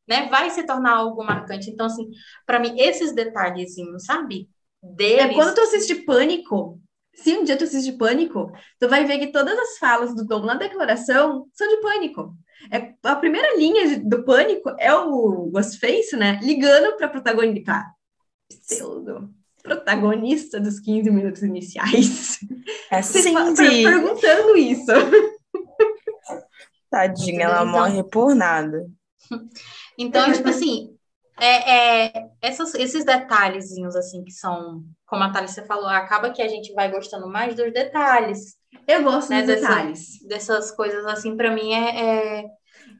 né, vai se tornar algo marcante. Então, assim, para mim, esses detalhezinhos, sabe? Deles... É quando tu assiste Pânico, se um dia tu assiste Pânico, tu vai ver que todas as falas do Dom na declaração são de Pânico. É, a primeira linha de, do Pânico é o Ghostface, né? Ligando para protagonista. Pseudo protagonista dos 15 minutos iniciais. É <laughs> sim. perguntando isso. Tadinha, ela então, morre por nada. Então, tipo assim, é, é, essas, esses detalhezinhos, assim, que são, como a Thalissa falou, acaba que a gente vai gostando mais dos detalhes. Eu gosto né, dos detalhes. Dessas coisas, assim, para mim é... é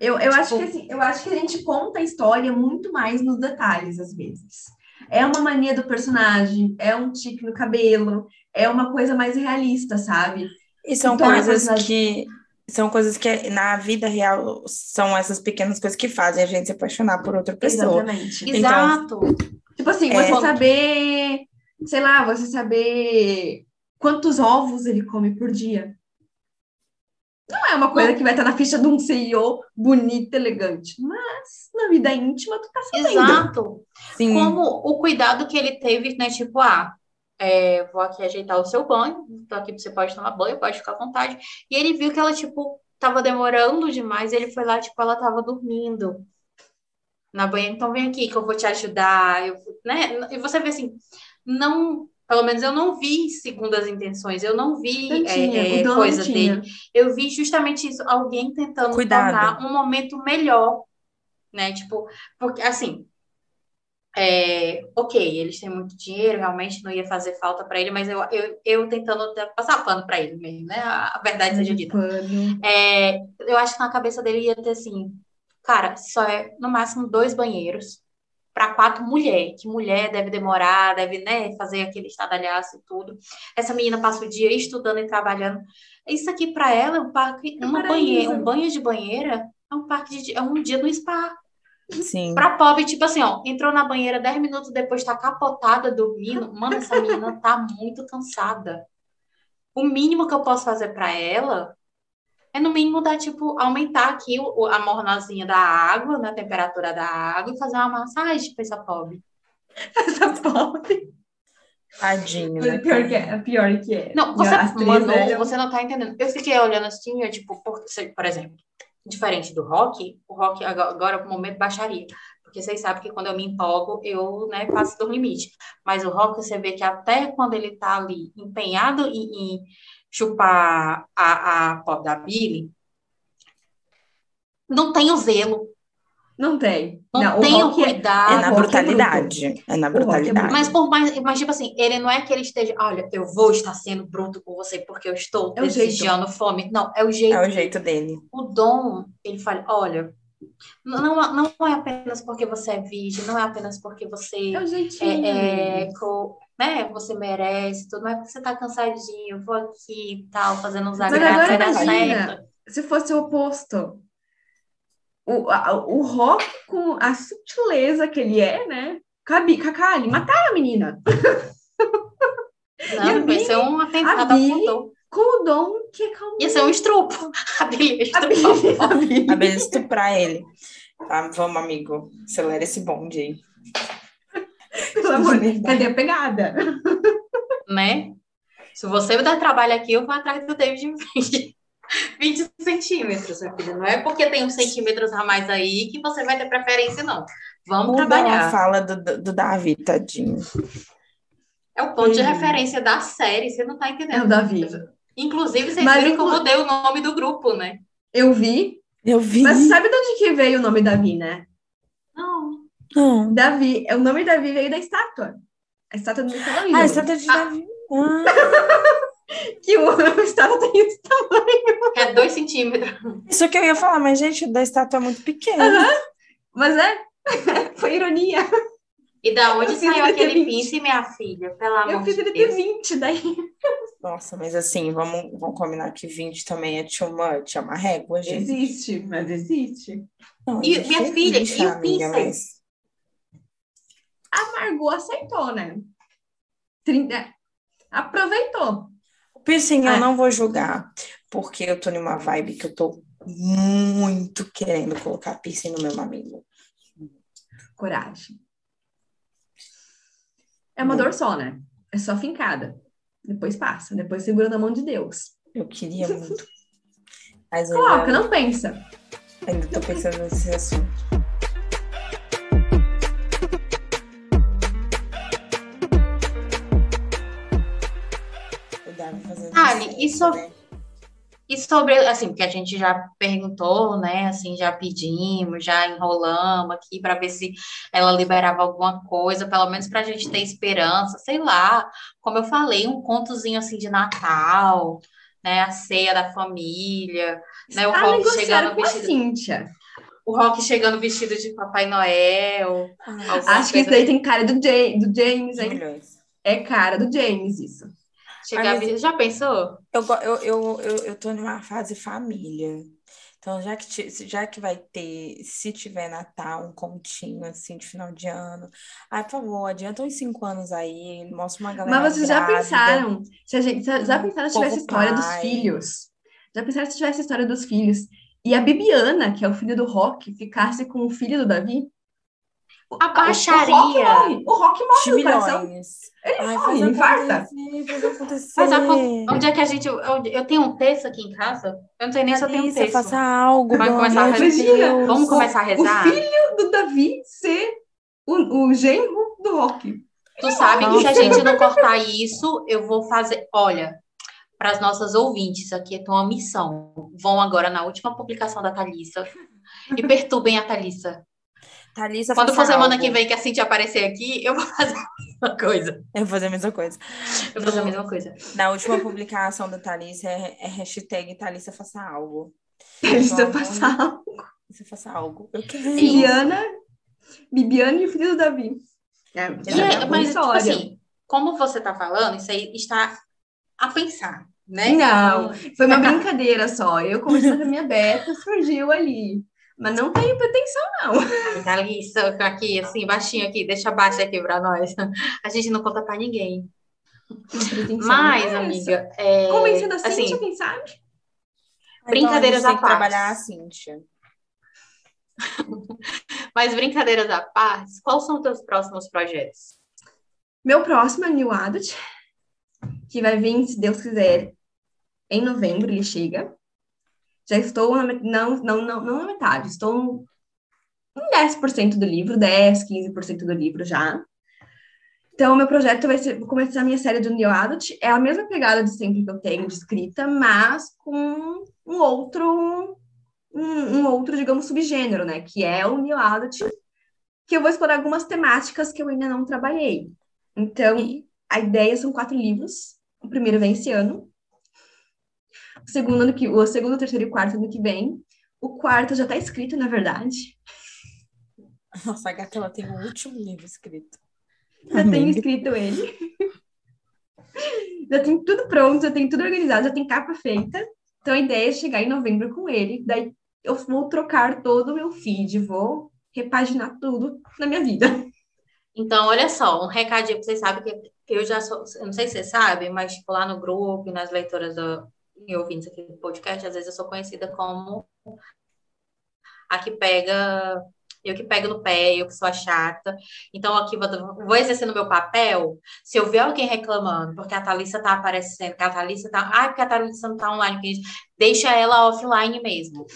eu, eu, tipo... acho que, assim, eu acho que a gente conta a história muito mais nos detalhes, às vezes. É uma mania do personagem, é um tique no cabelo, é uma coisa mais realista, sabe? E são então, coisas que são coisas que na vida real são essas pequenas coisas que fazem a gente se apaixonar por outra pessoa. Exatamente. Então, Exato. Tipo assim, você é... saber, sei lá, você saber quantos ovos ele come por dia. Não é uma coisa que vai estar na ficha de um CEO bonito, elegante. Mas na vida íntima, tu tá sabendo. Exato. Sim. Como o cuidado que ele teve, né? Tipo, ah, é, vou aqui ajeitar o seu banho, tô aqui, você pode tomar banho, pode ficar à vontade. E ele viu que ela, tipo, tava demorando demais, ele foi lá, tipo, ela tava dormindo na banheira, então vem aqui que eu vou te ajudar, eu, né? E você vê assim, não, pelo menos eu não vi segundas intenções, eu não vi Não é, tinha, é, dono coisa dele. Eu vi justamente isso, alguém tentando Cuidado. tornar um momento melhor, né? Tipo, porque assim, é, ok, eles têm muito dinheiro, realmente não ia fazer falta para ele, mas eu, eu, eu tentando passar pano para ele mesmo, né? A, verdade seja dita. É, eu acho que na cabeça dele ia ter assim, cara, só é no máximo dois banheiros para quatro mulheres, que mulher deve demorar, deve, né, fazer aquele estadalhaço e tudo. Essa menina passa o dia estudando e trabalhando. Isso aqui para ela é um parque, É uma banheira, um banho de banheira é um parque de, é um dia no spa. Sim. Pra pobre, tipo assim, ó, entrou na banheira 10 minutos depois, tá capotada, dormindo. Mano, essa menina tá muito cansada. O mínimo que eu posso fazer pra ela é, no mínimo, dar, tipo, aumentar aqui o- o- a mornazinha da água, né, a temperatura da água, e fazer uma massagem pra essa pobre. <laughs> Essa pobre. Tadinho, né? o pior que é, pior que é. Não, você, Manu, eram- você não tá entendendo. Eu fiquei olhando assim, eu, tipo, por, por exemplo, diferente do rock, o rock agora, agora no momento baixaria. Porque vocês sabem que quando eu me empolgo, eu, né, passo do limite. Mas o rock, você vê que até quando ele tá ali empenhado em, em chupar a, a pop da Billy, não tem o zelo, Não tem. não, o tem o rock é- cuidado. É o na é brutalidade. É na rock é brutalidade. Mas por mais, mas tipo assim, ele não é que ele esteja, olha, eu vou estar sendo bruto com você porque eu estou É desejando fome. Não, é o jeito. É o jeito dele. O dom, ele fala, olha, não, não é apenas porque você é virgem, não é apenas porque você É o jeitinho. é, é, co- né, você merece, tudo, mas você tá cansadinho, vou aqui e tal, fazendo uns agrados, agora vai dar imagina. certo. Se fosse o oposto. O, a- o rock, com a sutileza que ele é, né? Cabe, Cacali, mataram a menina. Não, vai Billy- ser um atentado ao. Com o dom que é calmo. Ia ser um estrupo. A Billy ia estuprar ele. Tá, vamos, amigo. Acelera esse bonde aí. Pelo amor de Deus, cadê a pegada? <laughs> né? Se você me dar trabalho aqui, eu vou atrás do David 20, 20 <laughs> centímetros, meu filho. Não é porque tem uns centímetros a mais aí que você vai ter preferência, não. Vamos Bela trabalhar. fala do, do, do Davi, tadinho. É o ponto de Hum. referência da série, você não tá entendendo. É o Davi. Inclusive, vocês Mas viram inclu- mudei o nome do grupo, né? Eu vi, Eu vi. mas sabe de onde que veio o nome Davi, né? Não. Não. Davi, é o nome Davi veio da estátua. A estátua do Michelangelo. Ah, estátua de Ah. Davi. Ah, <laughs> Que o, a estátua tem esse tamanho. É dois centímetros. isso que eu ia falar, mas, gente, da estátua é muito pequena. Mas é, <laughs> foi ironia. E da onde saiu aquele 20. pince, minha filha? Pelo amor Eu fiz ele ter Deus. 20 daí. Nossa, mas assim, vamos, vamos combinar que 20 também é too much, é uma régua, gente. Existe, mas existe. Não, E, existe, minha filha, existe, e o mas A Margot aceitou, né? Trinta- Aproveitou. O piercing eu Ah. não vou julgar, porque eu tô numa vibe que eu tô muito querendo colocar piercing no meu mamilo. Coragem. É uma dor só, né? É só fincada. Depois passa. Depois segura na mão de Deus. Eu queria muito. <laughs> Mas Coloca, ainda, não pensa. ainda tô pensando nesse assunto. Isso, isso- né? E sobre, assim, porque a gente já perguntou, né? Assim, já pedimos, já enrolamos aqui para ver se ela liberava alguma coisa, pelo menos para a gente ter esperança, sei lá. Como eu falei, um contozinho assim de Natal, né? A ceia da família, né? O Ah, Rock chegando com a vestido, Cíntia. o Rock chegando vestido de Papai Noel. Ah, Acho que isso daí tem cara do, Ja- do James, hein? milhões. É cara do James, isso. Chegar Mas- vestido- Já pensou? Eu, eu, eu, eu, eu tô numa fase família. Então, já que, já que vai ter, se tiver Natal, um continho assim de final de ano, ai, por favor, adianta uns cinco anos aí, mostra uma galera Mas vocês já pensaram? Se a gente, já já pensaram se tivesse a história dos pai. filhos? Já pensaram se tivesse a história dos filhos e a Bibiana, que é o filho do Rock, ficasse com o filho do Davi? A O Rock baixaria. morre. O Rock morre no coração. milhões. Ele Ai, morre, faz infarta. acontecer, faz acontecer. Mas a- onde é que a gente. eu tenho um texto aqui em casa. Eu não sei nem se eu tenho um texto. faça algo, Vai pelo começar a rezar. Vamos começar a rezar? O filho do Davi ser o, o genro do Rock. Tu sabe que se a gente não cortar isso, eu vou fazer. Olha, para as nossas ouvintes aqui, tenho uma missão. Vão agora na última publicação da Thalissa e perturbem a Thalissa. Thalissa, Quando for faça semana algo. que vem que a Cintia aparecer aqui, eu vou <laughs> fazer a mesma coisa. Eu vou fazer a mesma coisa. Eu vou fazer a mesma coisa. Na última publicação da Thalissa é, é hashtag Thalissa faça algo. Estão amor de- passando. Thalissa faça algo. Eu quero. Bibiana, Bibiana e o filho do Davi. É, é é- uma mas, tipo história. assim, como você tá falando, isso aí está a pensar, né? Não, foi uma <laughs> brincadeira só. Eu, conversando com a minha beta, surgiu ali. Mas não tenho pretensão, não. <laughs> Ai, Thalissa, aqui, assim, baixinho aqui, deixa baixo aqui pra nós. A gente não conta pra ninguém. Mas, é amiga, é, Convencendo assim, assim, Cíntia, quem sabe? brincadeiras então, a à gente tem que trabalhar a parte. Cíntia. <laughs> mas brincadeiras à parte, quais são os teus próximos projetos? Meu próximo é New Adult, que vai vir, se Deus quiser, em novembro ele chega. Já estou na, não, não, não, não na metade, estou em 10% do livro, 10, 15% do livro já. Então, meu projeto vai ser, vou começar a minha série do New Adult, é a mesma pegada de sempre que eu tenho de escrita, mas com um outro, um, um outro, digamos, subgênero, né, que é o New Adult, que eu vou explorar algumas temáticas que eu ainda não trabalhei. Então, a ideia são quatro livros. O primeiro vem esse ano. O segundo, ano que, o segundo, terceiro e o quarto ano que vem. O quarto já está escrito, na verdade. Nossa, a gata ela tem o último livro escrito. Já tenho Amiga. escrito ele. já tem tudo pronto, já tem tudo organizado, já tem capa feita. Então, a ideia é chegar em novembro com ele. Daí, eu vou trocar todo o meu feed, vou repaginar tudo na minha vida. Então, olha só, um recadinho pra vocês sabem que eu já sou, eu não sei se vocês sabem, mas tipo, lá no grupo e nas leitoras do, e ouvintes aqui do podcast, às vezes eu sou conhecida como a que pega, eu que pego no pé, eu que sou a chata. Então, aqui vou, vou exercendo meu papel. Se eu ver alguém reclamando, porque a Thalissa tá aparecendo, que a Thalissa tá. Ai, porque a Thalissa não tá online, porque deixa ela offline mesmo.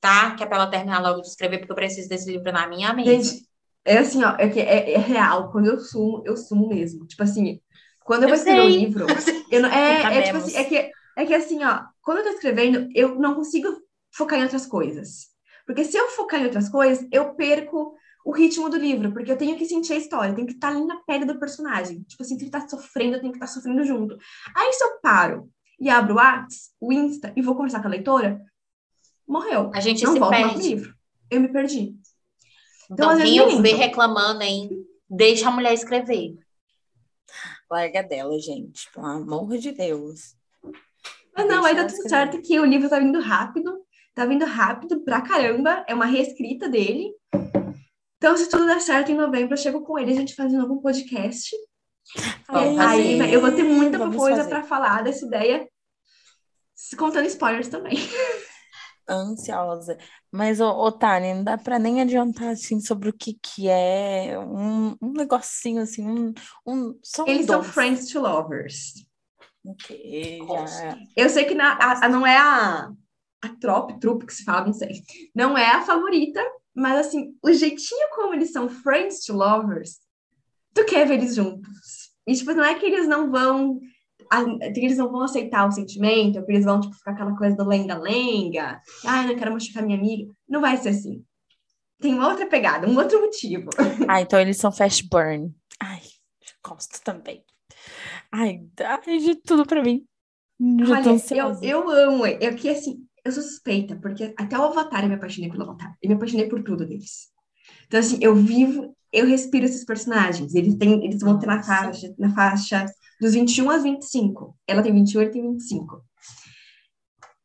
Tá? Que é pra ela terminar logo de escrever, porque eu preciso desse livro na minha mesa. É assim, ó, é, que é, é real. Quando eu sumo, eu sumo mesmo. Tipo assim, quando eu vou Eu escrever um sei. livro, eu não, é, <laughs> é tipo assim, é que, é que assim, ó, quando eu tô escrevendo, eu não consigo focar em outras coisas. Porque se eu focar em outras coisas, eu perco o ritmo do livro, porque eu tenho que sentir a história, eu tenho que estar ali na pele do personagem. Tipo assim, se ele tá sofrendo, eu tenho que estar sofrendo junto. Aí se eu paro e abro o Whats, o Insta, e vou conversar com a leitora, morreu. A gente Não se pro perde. livro. Eu me perdi. Então, às vezes, quem eu ver reclamando, hein? Deixa a mulher escrever. Larga dela, gente. Pelo amor de Deus. Mas não, aí tá ela tudo certo que o livro tá vindo rápido. Tá vindo rápido pra caramba. É uma reescrita dele. Então, se tudo der certo, em novembro eu chego com ele, a gente faz um novo podcast. Vamos aí fazer. eu vou ter muita Vamos coisa pra falar dessa ideia. Contando spoilers também. <laughs> Ansiosa. Mas, ô, ô Tânia, não dá pra nem adiantar, assim, sobre o que que é um, um negocinho, assim, um, um só um Eles são friends to lovers. Ok, já. Eu sei que na, a- a- não é a, a trope, trupe que se fala, não sei. Não é a favorita, mas assim, o jeitinho como eles são friends to lovers, tu quer ver eles juntos. E tipo, não é que eles não vão. a- que eles não vão aceitar o sentimento, ou que eles vão, tipo, ficar aquela coisa do lenga-lenga. Ai, não quero machucar minha amiga. Não vai ser assim. Tem uma outra pegada, um outro motivo. Ah, então eles são fast burn. Ai, gosto também. Ai, ai, de tudo pra mim. Já tô Olha, eu, ansiosa. eu amo. Eu que assim, eu sou suspeita, porque até o Avatar eu me apaixonei pelo Avatar. Eu me apaixonei por tudo deles. Então, assim, eu vivo, eu respiro esses personagens. Eles têm, eles vão ter na faixa, na faixa dos 21 aos 25. Ela tem 21, ele tem 25.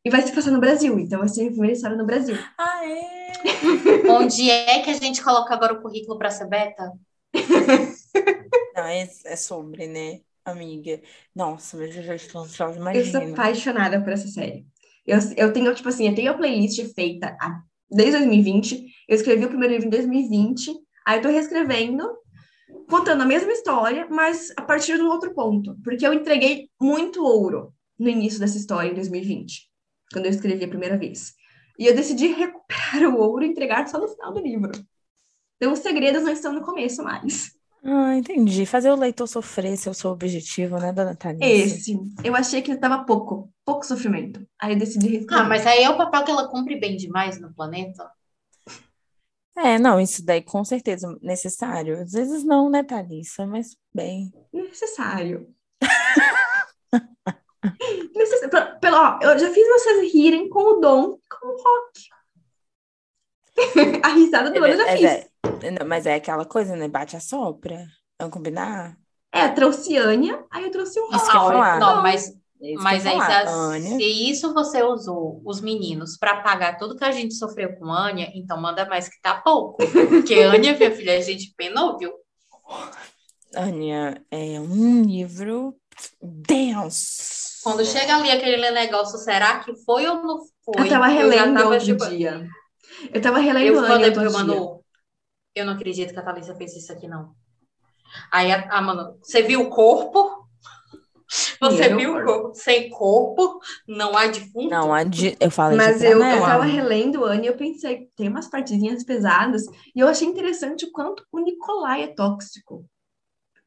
E vai se passar no Brasil, então vai ser a primeira história no Brasil. Aê! <laughs> Onde é que a gente coloca agora o currículo para ser beta? Não, é, é sobre, né, amiga? Nossa, mas eu já estou ansiosa, Eu sou imagina. apaixonada por essa série. Eu, eu tenho, tipo assim, eu tenho a playlist feita há- desde 2020. Eu escrevi o primeiro livro em 2020. Aí eu tô reescrevendo, contando a mesma história, mas a partir de um outro ponto. Porque eu entreguei muito ouro no início dessa história, em 2020, quando eu escrevi a primeira vez. E eu decidi <laughs> recuperar o ouro e entregar só no final do livro. Então, os segredos não estão no começo mais. Ah, entendi. Fazer o leitor sofrer, esse é o seu objetivo, né, dona Thalissa? Esse, eu achei que tava pouco, pouco sofrimento. Aí eu decidi reescrever. Ah, mas aí é o papel que ela cumpre bem demais no planeta. É, não, isso daí com certeza necessário. Às vezes não, né, Thalissa? Mas bem. Necessário. <laughs> Necess... pe- Pelo, ó, eu já fiz vocês rirem com o Dom e com o Rock. <laughs> a risada do ano eu já Mas fiz. é, não, mas é aquela coisa, né? Bate a sopra. Vamos combinar? É, trouxe Ânia, aí eu trouxe o eu falar. Não, mas, É isso mas eu aí, se, isso você usou os meninos para pagar tudo que a gente sofreu com Ania, então manda mais que tá pouco. Porque <laughs> Ania, minha filha, a gente penou, viu? Ania, é um livro denso. Quando chega ali aquele negócio, será que foi ou não foi? Eu tava relendo tava, outro tipo, dia. Eu tava relendo Eu falei pro. Manu, eu não acredito que a Thalissa fez isso aqui, não. Aí a, a Manu, você viu o corpo? <laughs> Você viu o corpo. Sem corpo, não há defunto? Não, a de- eu falei Mas eu, eu tava relendo Ânia e eu pensei, tem umas partezinhas pesadas, e eu achei interessante o quanto o Nicolai é tóxico.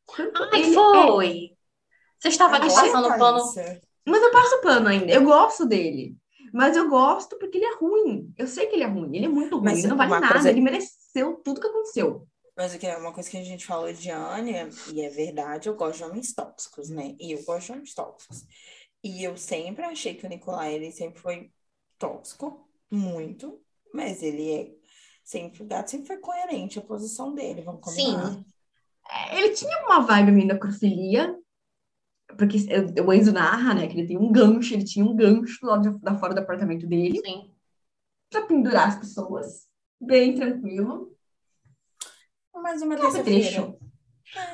Quanto Ai, é- foi. Você estava passando pano. Thalissa. Mas eu passo pano ainda. Eu gosto dele. Mas eu gosto porque ele é ruim. Eu sei que ele é ruim. Ele é muito ruim. Mas ele não vale nada. coisa- Ele mereceu tudo que aconteceu. Mas o que é uma coisa que a gente falou de Anya, e é verdade, eu gosto de homens tóxicos, né? E eu gosto de homens tóxicos. E eu sempre achei que o Nicolai, ele sempre foi tóxico, muito, mas ele é sempre, o gato sempre foi coerente a posição dele, vamos combinar. Sim. É, Ele tinha uma vibe meio necrofilia. Porque o Enzo narra, né? Que ele tem um gancho. Ele tinha um gancho lá de, da fora do apartamento dele. Sim. Pra pendurar as pessoas. Bem tranquilo. Mas uma terça-feira.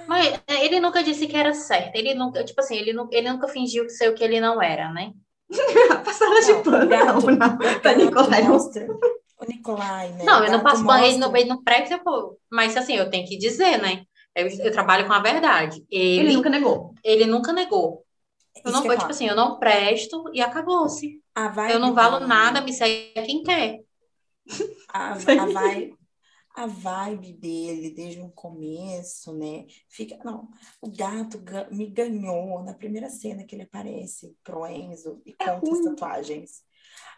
Mas é, ele nunca disse que era certo. Ele nunca, tipo assim, ele, nu- ele nunca fingiu ser o que ele não era, né? <laughs> Passada de pano. gato- não, não. o <laughs> Pra Nicolai mostra- O Nicolai, né? Não, eu não passo pano, ele não, ele não presta, pô. Mas assim, eu tenho que dizer, né? Eu, eu trabalho com a verdade. Ele Ele, nunca negou. ele nunca negou. Eu Isso não, eu ia tipo assim, eu não presto e acabou-se. Eu não valo nada, me segue quem quer. <laughs> a, a vibe, a vibe dele desde o começo, né? Fica, não, o gato ga- me ganhou na primeira cena que ele aparece pro Enzo e conta as tatuagens.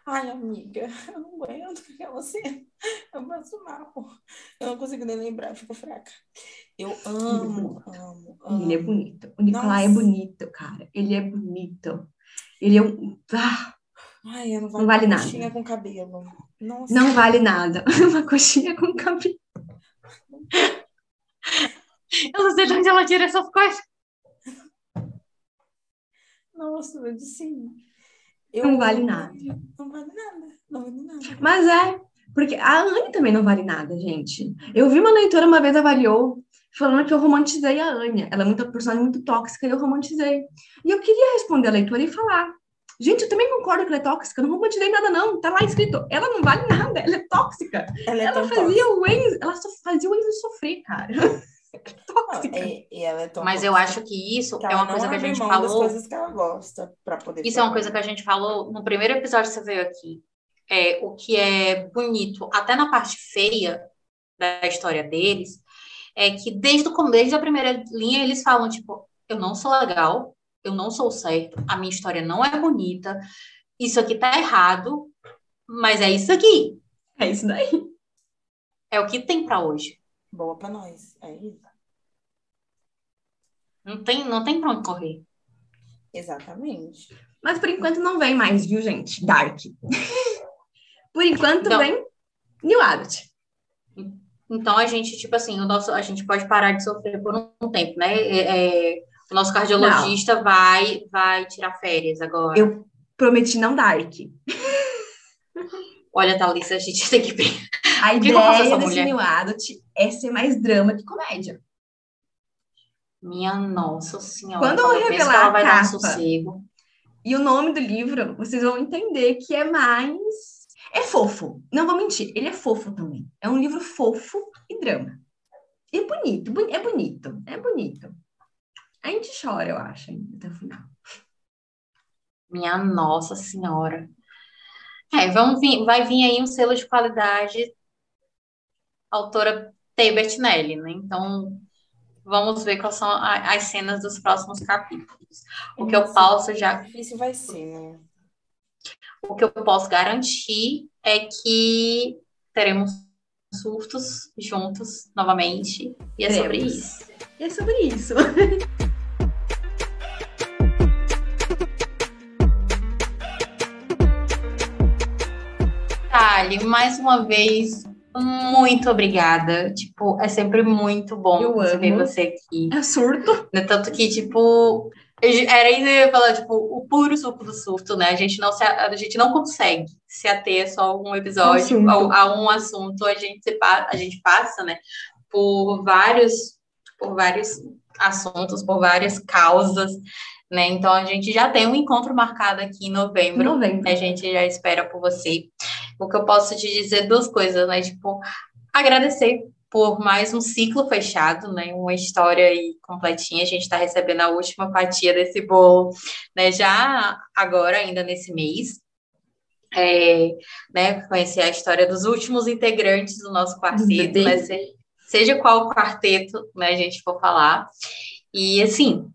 Ai, amiga, <laughs> eu não aguento aquela cena. Eu passo mal. Eu não consigo nem lembrar, fico fraca. Eu amo, amo, amo. Ele é bonito. O Nicolai é Nossa. bonito, cara. Ele é bonito. Ele é um. Ah, Ai, eu não, Não vale uma nada. coxinha com cabelo. Nossa. não vale nada. <laughs> Uma coxinha com cabelo. Eu não sei de onde ela tira essas coisas. Nossa, eu disse sim. Eu Não vale nada. Não vale nada. Não vale nada. Mas é, porque a Anne também não vale nada, gente. Eu vi uma leitora uma vez avaliou, falando que eu romantizei a Anya. Ela é uma personagem muito tóxica e eu romantizei. E eu queria responder a leitora e falar. Gente, eu também concordo que ela é tóxica. Eu não romantizei nada, não. Tá lá escrito. Ela não vale nada. Ela é tóxica. Ela é Ela fazia o Enzo. Ela só fazia o Enzo sofrer, cara. <laughs> tóxica. tóxica. É, e ela é tão Mas eu tóxica acho que isso que é uma coisa que a abre gente mão das falou. coisas que ela gosta para poder Isso é uma coisa que a gente falou no primeiro episódio que você veio aqui. É, o que é bonito, até na parte feia da história deles, é que desde o começo, desde a primeira linha, eles falam, tipo, eu não sou legal, eu não sou certo, a minha história não é bonita, isso aqui tá errado, mas é isso aqui. É isso daí. É o que tem pra hoje. Boa para nós. É isso. Não tem, não tem pra onde correr. Exatamente. Mas por enquanto não vem mais, viu, gente? Dark. <laughs> por enquanto Não. vem New Adult. Então a gente, tipo assim, o nosso, a gente pode parar de sofrer por um tempo, né? É, é, o nosso cardiologista vai, vai tirar férias agora. Eu prometi não Dark. Olha, Thalissa, a gente <laughs> tem que A eu ideia desse mulher? New Adult é ser mais drama que comédia. Minha nossa senhora. Quando eu que revelar ela a vai dar um capa- sossego. E o nome do livro, vocês vão entender que é mais. É fofo. Não vou mentir, ele é fofo também. É um livro fofo e drama. E bonito, é bonito, é bonito. A gente chora, eu acho, até o final. Minha Nossa Senhora. É, vamos vir, vai vir aí um selo de qualidade, autora T. Bettinelli, né? Então, vamos ver quais são as cenas dos próximos capítulos. O que eu posso já. Difícil vai ser, né? O que eu posso garantir é que teremos surtos juntos novamente. E é sobre isso. E é sobre isso. <laughs> Tali, mais uma vez, muito obrigada. Tipo, é sempre muito bom Eu ver amo. você aqui. É surto. Tanto que, tipo, era isso que eu ia falar, tipo, o puro suco do surto, né? A gente não, se, a gente não consegue se ater só a um episódio, a, a, um assunto. A gente, se, a gente passa, né? Por vários, por vários assuntos, por várias causas, né? Então a gente já tem um encontro marcado aqui em novembro. novembro. A gente já espera por você. O que eu posso te dizer duas coisas, né? Tipo, agradecer por mais um ciclo fechado, né? Uma história aí completinha. A gente está recebendo a última fatia desse bolo, né? Já agora, ainda nesse mês. É, né, conhecer a história dos últimos integrantes do nosso quarteto, né, seja qual quarteto né, a gente for falar. E assim,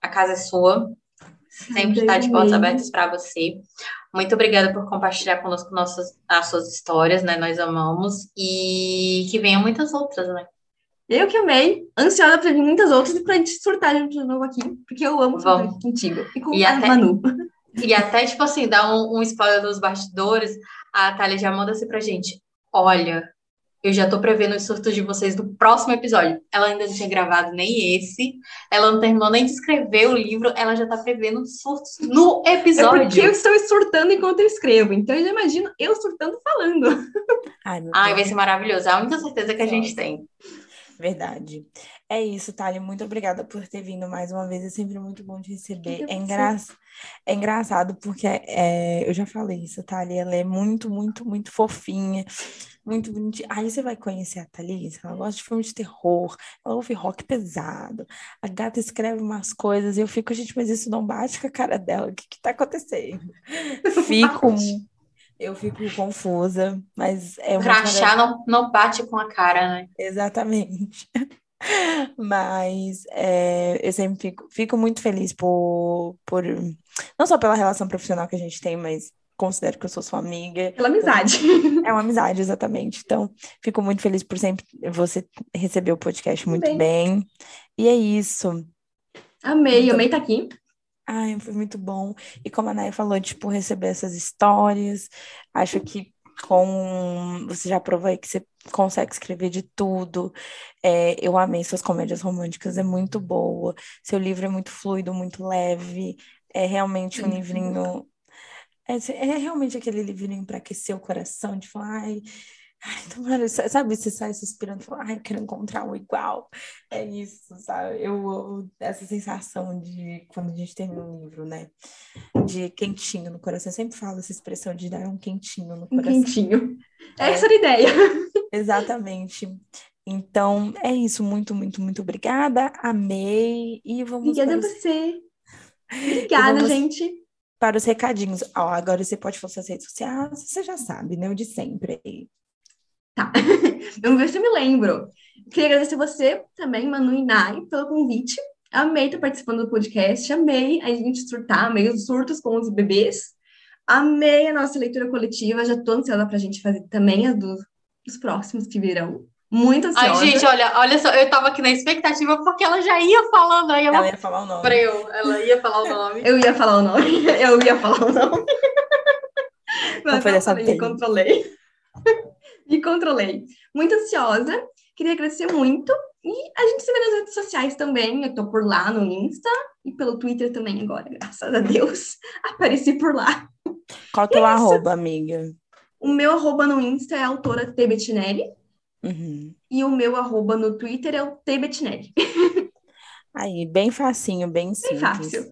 a casa é sua, sempre está de portas abertas para você. Muito obrigada por compartilhar conosco nossas, as suas histórias, né? Nós amamos. E que venham muitas outras, né? Eu que amei, ansiosa para vir muitas outras e para a gente surtar de novo aqui, porque eu amo falar contigo e com e a até, Manu. E até, tipo assim, dar um, um spoiler dos bastidores, a Thalia já manda assim pra gente: olha, eu já tô prevendo os surtos de vocês do próximo episódio. Ela ainda não tinha gravado nem esse. Ela não terminou nem de escrever o livro. Ela já tá prevendo surtos no episódio. É porque eu estou surtando enquanto eu escrevo. Então eu já imagino eu surtando falando. Ai, Ai vai ser maravilhoso. É a única certeza que a gente tem. Verdade. É isso, Thali. Muito obrigada por ter vindo mais uma vez. É sempre muito bom te receber. É, engra... é engraçado porque é... eu já falei isso, Thali. Ela é muito, muito, muito fofinha muito bonitinha. Aí você vai conhecer a Thalissa, ela gosta de filme de terror, ela ouve rock pesado. A gata escreve umas coisas e eu fico, gente, mas isso não bate com a cara dela. O que que tá acontecendo? <laughs> Fico. Eu fico confusa, mas é. Crachá não, não bate com a cara, né? Exatamente. <laughs> Mas é, eu sempre fico, fico muito feliz por, por. Não só pela relação profissional que a gente tem, mas considero que eu sou sua amiga. Pela amizade. É uma amizade, exatamente. Então, fico muito feliz por sempre você receber o podcast muito bem. bem. E é isso. Amei, então, amei estar tá aqui. Ai, foi muito bom. E como a Naya falou, tipo, receber essas histórias. Acho que com você já provou aí que você consegue escrever de tudo. É, eu amei suas comédias românticas, é muito boa. Seu livro é muito fluido, muito leve. É realmente um livrinho é, é realmente aquele livrinho para aquecer o coração, de falar, ai, ai, tomara, sabe, você sai suspirando, fala, ai, quero encontrar um igual. É isso, sabe? Eu, essa sensação de quando a gente termina um livro, né? De quentinho no coração. Eu sempre falo essa expressão de dar um quentinho no coração. Um quentinho. É. Essa era a ideia. <laughs> Exatamente. Então, é isso. Muito, muito, muito obrigada. Amei. E vamos. Obrigada a você. Obrigada, vamos... gente para os recadinhos. Ó, agora você pode fazer as redes sociais, você já sabe, né? O de sempre aí. Tá. <laughs> Vamos ver se eu me lembro. Queria agradecer você também, Manu e Nai, pelo convite. Amei estar participando do podcast, amei a gente surtar, amei os surtos com os bebês. Amei a nossa leitura coletiva, já tô ansiosa para a gente fazer também as dos, dos próximos que virão muito ansiosa. Ai, gente, olha, olha só, eu tava aqui na expectativa porque ela já ia falando, aí ela... ela ia falar o nome. Preu, ela ia falar o nome. eu ia falar o nome, <laughs> eu ia falar o nome. Mas Não foi dessa vez. Me controlei. Me controlei. Muito ansiosa, queria agradecer muito. E a gente se vê nas redes sociais também. Eu tô por lá no Insta e pelo Twitter também agora, graças a Deus. <laughs> Apareci por lá. Qual que é o arroba, amiga? O meu arroba no Insta é autora T. Bettinelli. Uhum. E o meu arroba no Twitter é o Tbetnelli. <laughs> Aí, bem facinho, bem simples. Bem fácil.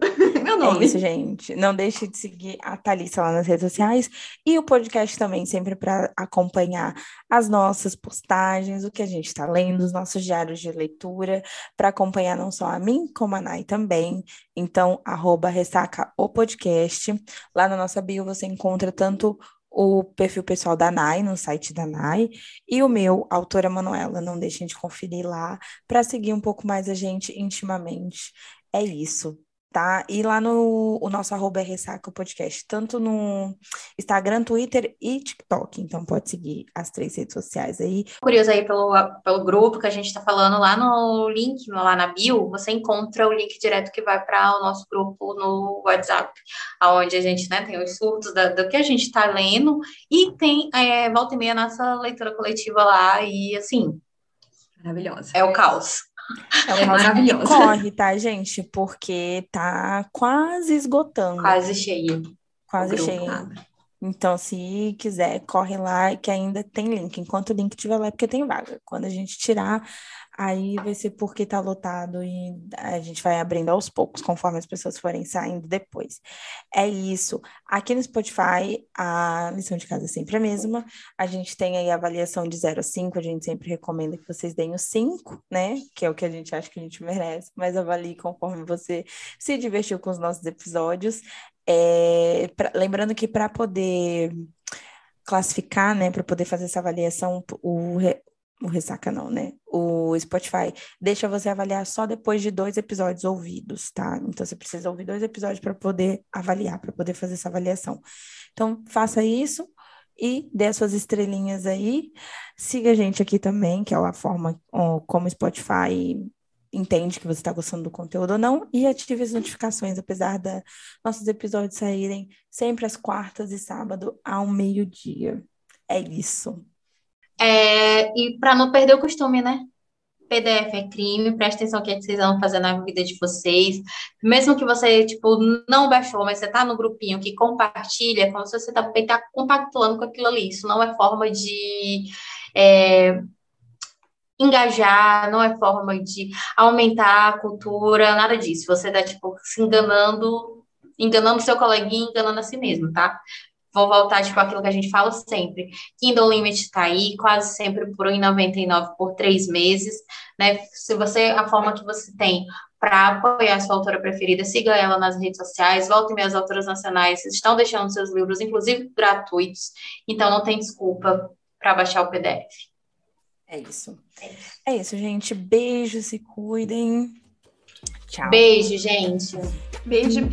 Nome. É isso, gente. Não deixe de seguir a Thalissa lá nas redes sociais e o podcast também, sempre para acompanhar as nossas postagens, o que a gente está lendo, os nossos diários de leitura, para acompanhar não só a mim, como a Nai também. Então, arroba ressaca o podcast. Lá na nossa bio você encontra tanto o perfil pessoal da NAI, no site da NAI, e o meu, autora Manuela. Não deixem de conferir lá para seguir um pouco mais a gente intimamente. É isso tá? E lá no o nosso arroba é Ressaca o podcast, tanto no Instagram, Twitter e TikTok. Então pode seguir as três redes sociais aí. Curioso aí pelo, pelo grupo que a gente está falando lá no link, lá na bio, você encontra o link direto que vai para o nosso grupo no WhatsApp, onde a gente né, tem os surtos da, do que a gente está lendo e tem é, volta e meia nossa leitura coletiva lá e assim. Maravilhosa. É o caos. É, maravilhoso. Corre, tá, gente? Porque tá quase esgotando. Quase cheio. Quase cheio. Então, se quiser, corre lá que ainda tem link. Enquanto o link estiver lá, é porque tem vaga. Quando a gente tirar, aí vai ser porque tá lotado e a gente vai abrindo aos poucos, conforme as pessoas forem saindo depois. É isso. Aqui no Spotify, a lição de casa é sempre a mesma. A gente tem aí a avaliação de 0 a 5, a gente sempre recomenda que vocês deem o 5, né? Que é o que a gente acha que a gente merece, mas avalie conforme você se divertiu com os nossos episódios. É, pra, lembrando que para poder classificar, né, para poder fazer essa avaliação, o, o Ressaca não, né? O Spotify deixa você avaliar só depois de dois episódios ouvidos, tá? Então você precisa ouvir dois episódios para poder avaliar, para poder fazer essa avaliação. Então faça isso e dê as suas estrelinhas aí. Siga a gente aqui também, que é a forma como o Spotify entende que você está gostando do conteúdo ou não, e ative as notificações, apesar da nossos episódios saírem sempre às quartas e sábado ao meio-dia. É isso. É, e para não perder o costume, né? PDF é crime, presta atenção no que vocês vão fazer na vida de vocês. Mesmo que você, tipo, não baixou, mas você tá no grupinho que compartilha, como se você também tá compactuando com aquilo ali. Isso não é forma de é, engajar, não é forma de aumentar a cultura, nada disso. Você tá, tipo, se enganando, enganando seu coleguinha, enganando a si mesmo, tá? Vou voltar, tipo, aquilo que a gente fala sempre. Kindle Limit está aí, quase sempre por R$ 1,99 por três meses, né? Se você, a forma que você tem para apoiar a sua autora preferida, siga ela nas redes sociais, volte minhas autoras nacionais, estão deixando seus livros, inclusive gratuitos, então não tem desculpa para baixar o PDF. É isso. É isso, gente. Beijo, se cuidem. Tchau. Beijo, gente. Beijo.